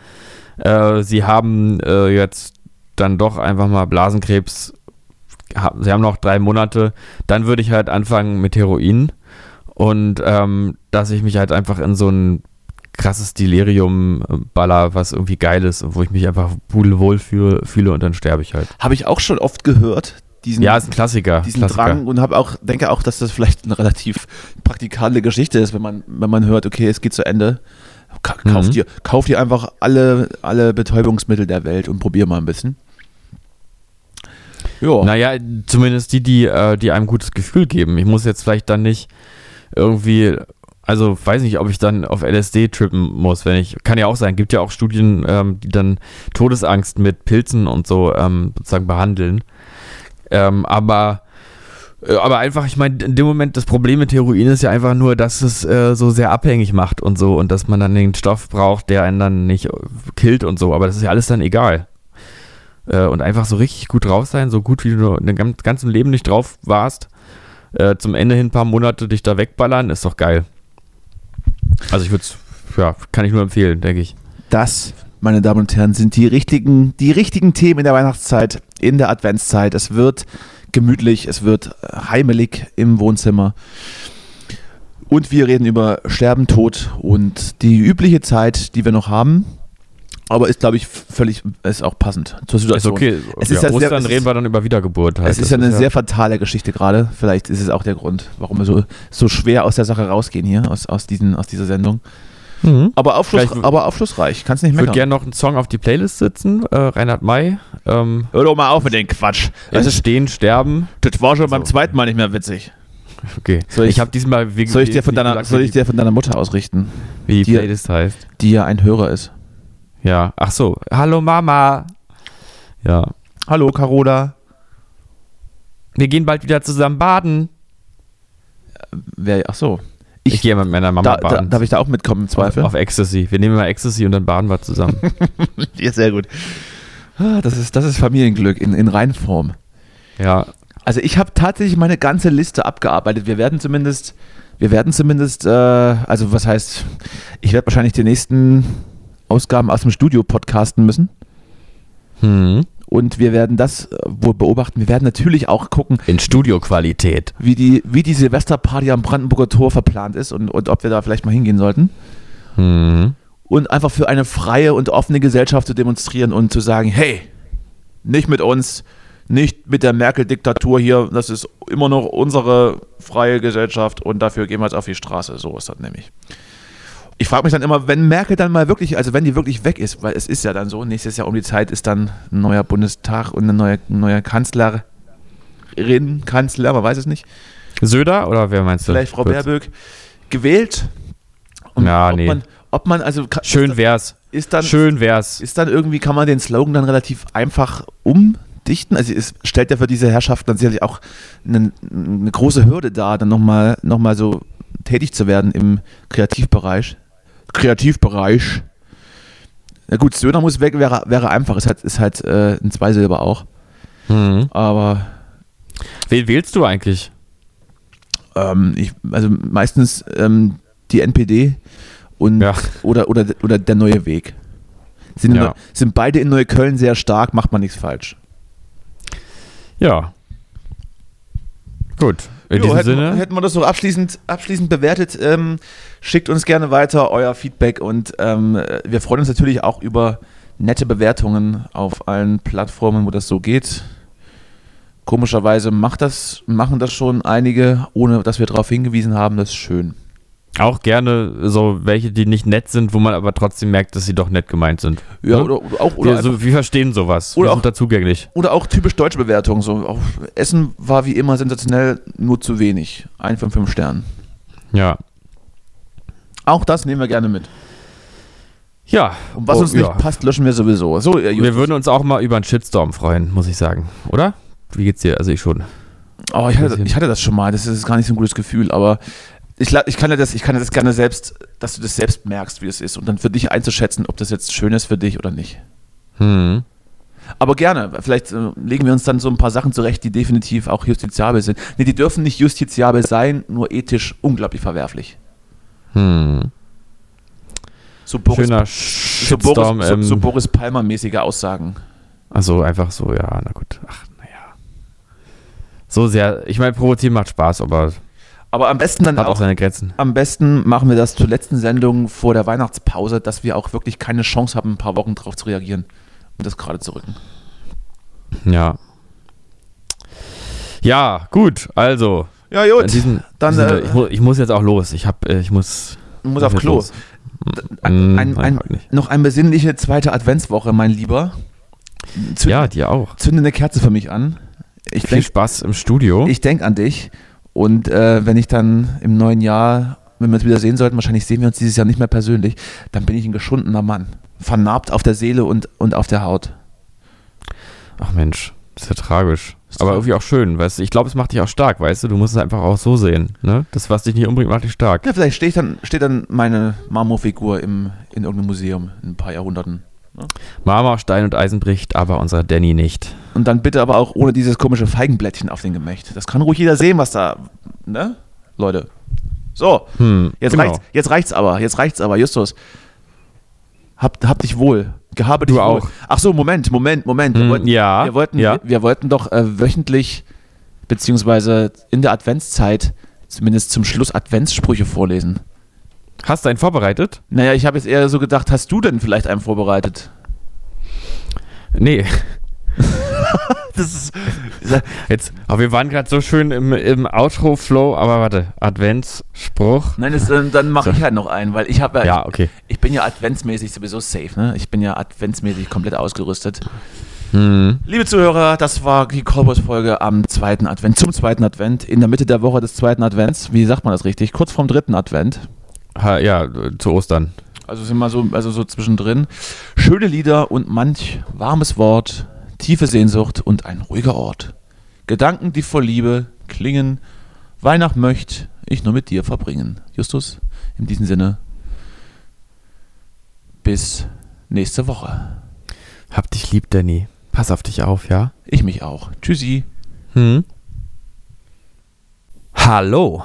Äh, sie haben äh, jetzt dann doch einfach mal Blasenkrebs, ha- sie haben noch drei Monate, dann würde ich halt anfangen mit Heroin und ähm, dass ich mich halt einfach in so ein krasses Delirium äh, baller, was irgendwie geil ist, wo ich mich einfach pudelwohl fühle, fühle und dann sterbe ich halt. Habe ich auch schon oft gehört, diesen, Ja, ist ein Klassiker. diesen Klassiker. Drang und habe auch, denke auch, dass das vielleicht eine relativ praktikable Geschichte ist, wenn man, wenn man hört, okay, es geht zu Ende. Ka kauf, Mhm. dir, kauf dir einfach alle, alle Betäubungsmittel der Welt und probier mal ein bisschen. Ja. Naja, zumindest die, die, äh, die einem ein gutes Gefühl geben. Ich muss jetzt vielleicht dann nicht irgendwie, also weiß nicht, ob ich dann auf LSD trippen muss, wenn ich, kann ja auch sein, gibt ja auch Studien, ähm, die dann Todesangst mit Pilzen und so ähm, sozusagen behandeln. Ähm, aber äh, aber einfach, ich meine, in dem Moment, das Problem mit Heroin ist ja einfach nur, dass es äh, so sehr abhängig macht und so und dass man dann den Stoff braucht, der einen dann nicht äh, killt und so, aber das ist ja alles dann egal. äh, und einfach so richtig gut drauf sein, so gut wie du in deinem ganzen Leben nicht drauf warst, äh, zum Ende hin ein paar Monate dich da wegballern, ist doch geil. Also ich würde es, ja, kann ich nur empfehlen, denke ich. Das, meine Damen und Herren, sind die richtigen, die richtigen Themen in der Weihnachtszeit, in der Adventszeit. Es wird gemütlich, es wird heimelig im Wohnzimmer. Und wir reden über Sterben, Tod und die übliche Zeit, die wir noch haben. Aber ist, glaube ich, völlig, ist auch passend zur Ist Situation. okay. Es ja, ist ja sehr- Ostern es ist- reden wir dann über Wiedergeburt halt. Es ist ja eine sehr fatale Geschichte gerade. Vielleicht ist es auch der Grund, warum wir so, so schwer aus der Sache rausgehen hier, aus, aus, diesen, aus dieser Sendung. Mhm. Aber, Aufschluss, aber aufschlussreich, kannst nicht Ich würde gerne noch einen Song auf die Playlist setzen. Äh, Reinhard May. Ähm, Hör doch mal auf mit dem Quatsch. Das, ist, Entstehen, Sterben. das war schon beim So. zweiten Mal nicht mehr witzig. Okay. Soll ich- ich habe diesmal wegen. Soll ich dir von deiner, soll ich dir von deiner Mutter ausrichten, Wie die Playlist heißt. die ja ein Hörer ist? Ja. Ach so. Hallo Mama. Ja. Hallo Carola. Wir gehen bald wieder zusammen baden. Wer, ach so. Ich, Ich- gehe mit meiner Mama Da, da, baden. darf ich da auch mitkommen im Zweifel? Auf Ecstasy. Wir nehmen mal Ecstasy und dann baden wir zusammen. Ja, sehr gut. Ah, Das ist, das ist Familienglück in, in Reinform. ja. Also ich habe tatsächlich meine ganze Liste abgearbeitet. Wir werden zumindest, wir werden zumindest, äh, also was heißt, ich werde wahrscheinlich die nächsten Ausgaben aus dem Studio podcasten müssen. Hm. Und wir werden das äh, wohl beobachten. Wir werden natürlich auch gucken, In Studioqualität. wie die, wie die Silvesterparty am Brandenburger Tor verplant ist und, und ob wir da vielleicht mal hingehen sollten. Hm. Und einfach für eine freie und offene Gesellschaft zu demonstrieren und zu sagen, hey, nicht mit uns, nicht mit der Merkel-Diktatur hier, das ist immer noch unsere freie Gesellschaft und dafür gehen wir jetzt auf die Straße. So ist das nämlich. Ich frage mich dann immer, wenn Merkel dann mal wirklich, also wenn die wirklich weg ist, weil es ist ja dann so, nächstes Jahr um die Zeit ist dann ein neuer Bundestag und eine neue, neue Kanzlerin, Kanzler, man weiß es nicht, Söder oder wer meinst du? vielleicht Frau Kurz. Baerböck, gewählt. Ja, ob nee. Man, ob man also Schön wär's. ist dann, Schön wär's. ist dann irgendwie, kann man den Slogan dann relativ einfach umdichten? Also es stellt ja für diese Herrschaft dann sicherlich auch eine, eine große Hürde dar, dann nochmal noch mal so tätig zu werden im Kreativbereich. Kreativbereich. Na gut, Söder muss weg, wäre, wäre einfach, ist halt, ist halt äh, ein Zweisilber auch. Hm. Aber Wen wählst du eigentlich? ähm, ich, also meistens ähm, die NPD und Ja. oder, oder, oder der neue Weg. Sind, in Ja. Sind beide in Neukölln sehr stark, macht man nichts falsch. Ja. Gut. In Jo, diesem hätten, Sinne. hätten wir das so abschließend, abschließend bewertet. Ähm, schickt uns gerne weiter euer Feedback und ähm, wir freuen uns natürlich auch über nette Bewertungen auf allen Plattformen, wo das so geht. Komischerweise macht das, machen das schon einige, ohne dass wir darauf hingewiesen haben. Das ist schön. Auch gerne so welche, die nicht nett sind, wo man aber trotzdem merkt, dass sie doch nett gemeint sind. Ja, Ne? oder, oder auch, oder, wir, so, wir verstehen sowas. Oder wir auch- sind da zugänglich. oder auch typisch deutsche Bewertungen. So, auch Essen war wie immer sensationell, nur zu wenig. Ein von fünf Sternen. Ja. Auch das nehmen wir gerne mit. Ja. Und was Oh, uns nicht ja. passt, löschen wir sowieso. So, ihr Wir würden uns auch mal über einen Shitstorm freuen, muss ich sagen. Oder? Wie geht's dir? Also ich schon. Oh, ich hatte, ich hatte das schon mal. Das ist gar nicht so ein gutes Gefühl, aber ich, ich, kann ja das, ich kann ja das gerne selbst, dass du das selbst merkst, wie es ist und dann für dich einzuschätzen, ob das jetzt schön ist für dich oder nicht. Hm. Aber gerne, vielleicht äh, legen wir uns dann so ein paar Sachen zurecht, die definitiv auch justiziabel sind. Nee, die dürfen nicht justiziabel sein, nur ethisch unglaublich verwerflich. Hm. So Boris, Schöner so. Boris, so, ähm, so Boris Palmer-mäßige Aussagen. also einfach so, ja, na gut. Ach, naja. So sehr, ich meine, provozieren macht Spaß, aber Aber am besten dann hat auch auch, seine Grenzen. am besten machen wir das zur letzten Sendung vor der Weihnachtspause, dass wir auch wirklich keine Chance haben, ein paar Wochen drauf zu reagieren und das gerade zu rücken. Ja. Ja, gut, also. Ja, in diesem, dann, äh, ich, mu ich muss jetzt auch los. Ich hab, äh, ich muss. Ich auf muss Klo. los. Ein, Mm, ein, nein, ein, nicht. noch eine besinnliche zweite Adventswoche, mein Lieber. Zünd, Ja, dir auch. Zünde eine Kerze für mich an. Ich Viel denke Spaß im Studio. ich denk an dich. Und äh, wenn ich dann im neuen Jahr, wenn wir uns wieder sehen sollten, wahrscheinlich sehen wir uns dieses Jahr nicht mehr persönlich, dann bin ich ein geschundener Mann. Vernarbt auf der Seele und, und auf der Haut. Ach Mensch, das ist ja tragisch. Ist Aber irgendwie auch schön, weißt du. Ich glaube, es macht dich auch stark, weißt du. Du musst es einfach auch so sehen. Ne? Das, was dich nicht umbringt, macht dich stark. Ja, vielleicht steht dann, steht dann meine Marmorfigur im, in irgendeinem Museum in ein paar Jahrhunderten. Marmor, Stein und Eisen bricht, aber unser Danny nicht. Und dann bitte aber auch ohne dieses komische Feigenblättchen auf den Gemächt. Das kann ruhig jeder sehen, was da, ne? Leute. So, Hm, jetzt, genau. reicht's, jetzt reicht's aber, jetzt reicht's aber, Justus. Hab, hab dich wohl. Gehabe dich Du wohl. auch. Ach so, Moment, Moment, Moment. Wir Hm, wollten, ja, wir wollten, ja. wir, wir wollten doch äh, wöchentlich, beziehungsweise in der Adventszeit, zumindest zum Schluss Adventssprüche vorlesen. Hast du einen vorbereitet? Naja, ich habe jetzt eher so gedacht, hast du denn vielleicht einen vorbereitet? Nee. Das ist, Jetzt, aber wir waren gerade so schön im, im Outro-Flow, aber warte, Adventsspruch. nein, das, äh, dann mache ich halt noch einen, weil ich habe ja, Ja, okay. ich bin ja adventsmäßig sowieso safe, ne? Ich bin ja adventsmäßig komplett ausgerüstet. Hm. Liebe Zuhörer, das war die Cowboys-Folge am zweiten Advent, zum zweiten Advent, in der Mitte der Woche des zweiten Advents. Wie sagt man das richtig? Kurz vorm dritten Advent. Ha, ja, zu Ostern. Also sind wir so, also so zwischendrin. Schöne Lieder und manch warmes Wort, tiefe Sehnsucht und ein ruhiger Ort. Gedanken, die voll Liebe klingen. Weihnacht möcht ich nur mit dir verbringen. Justus, in diesem Sinne, bis nächste Woche. Hab dich lieb, Danny. Pass auf dich auf, ja? Ich mich auch. Tschüssi. Hm? Hallo,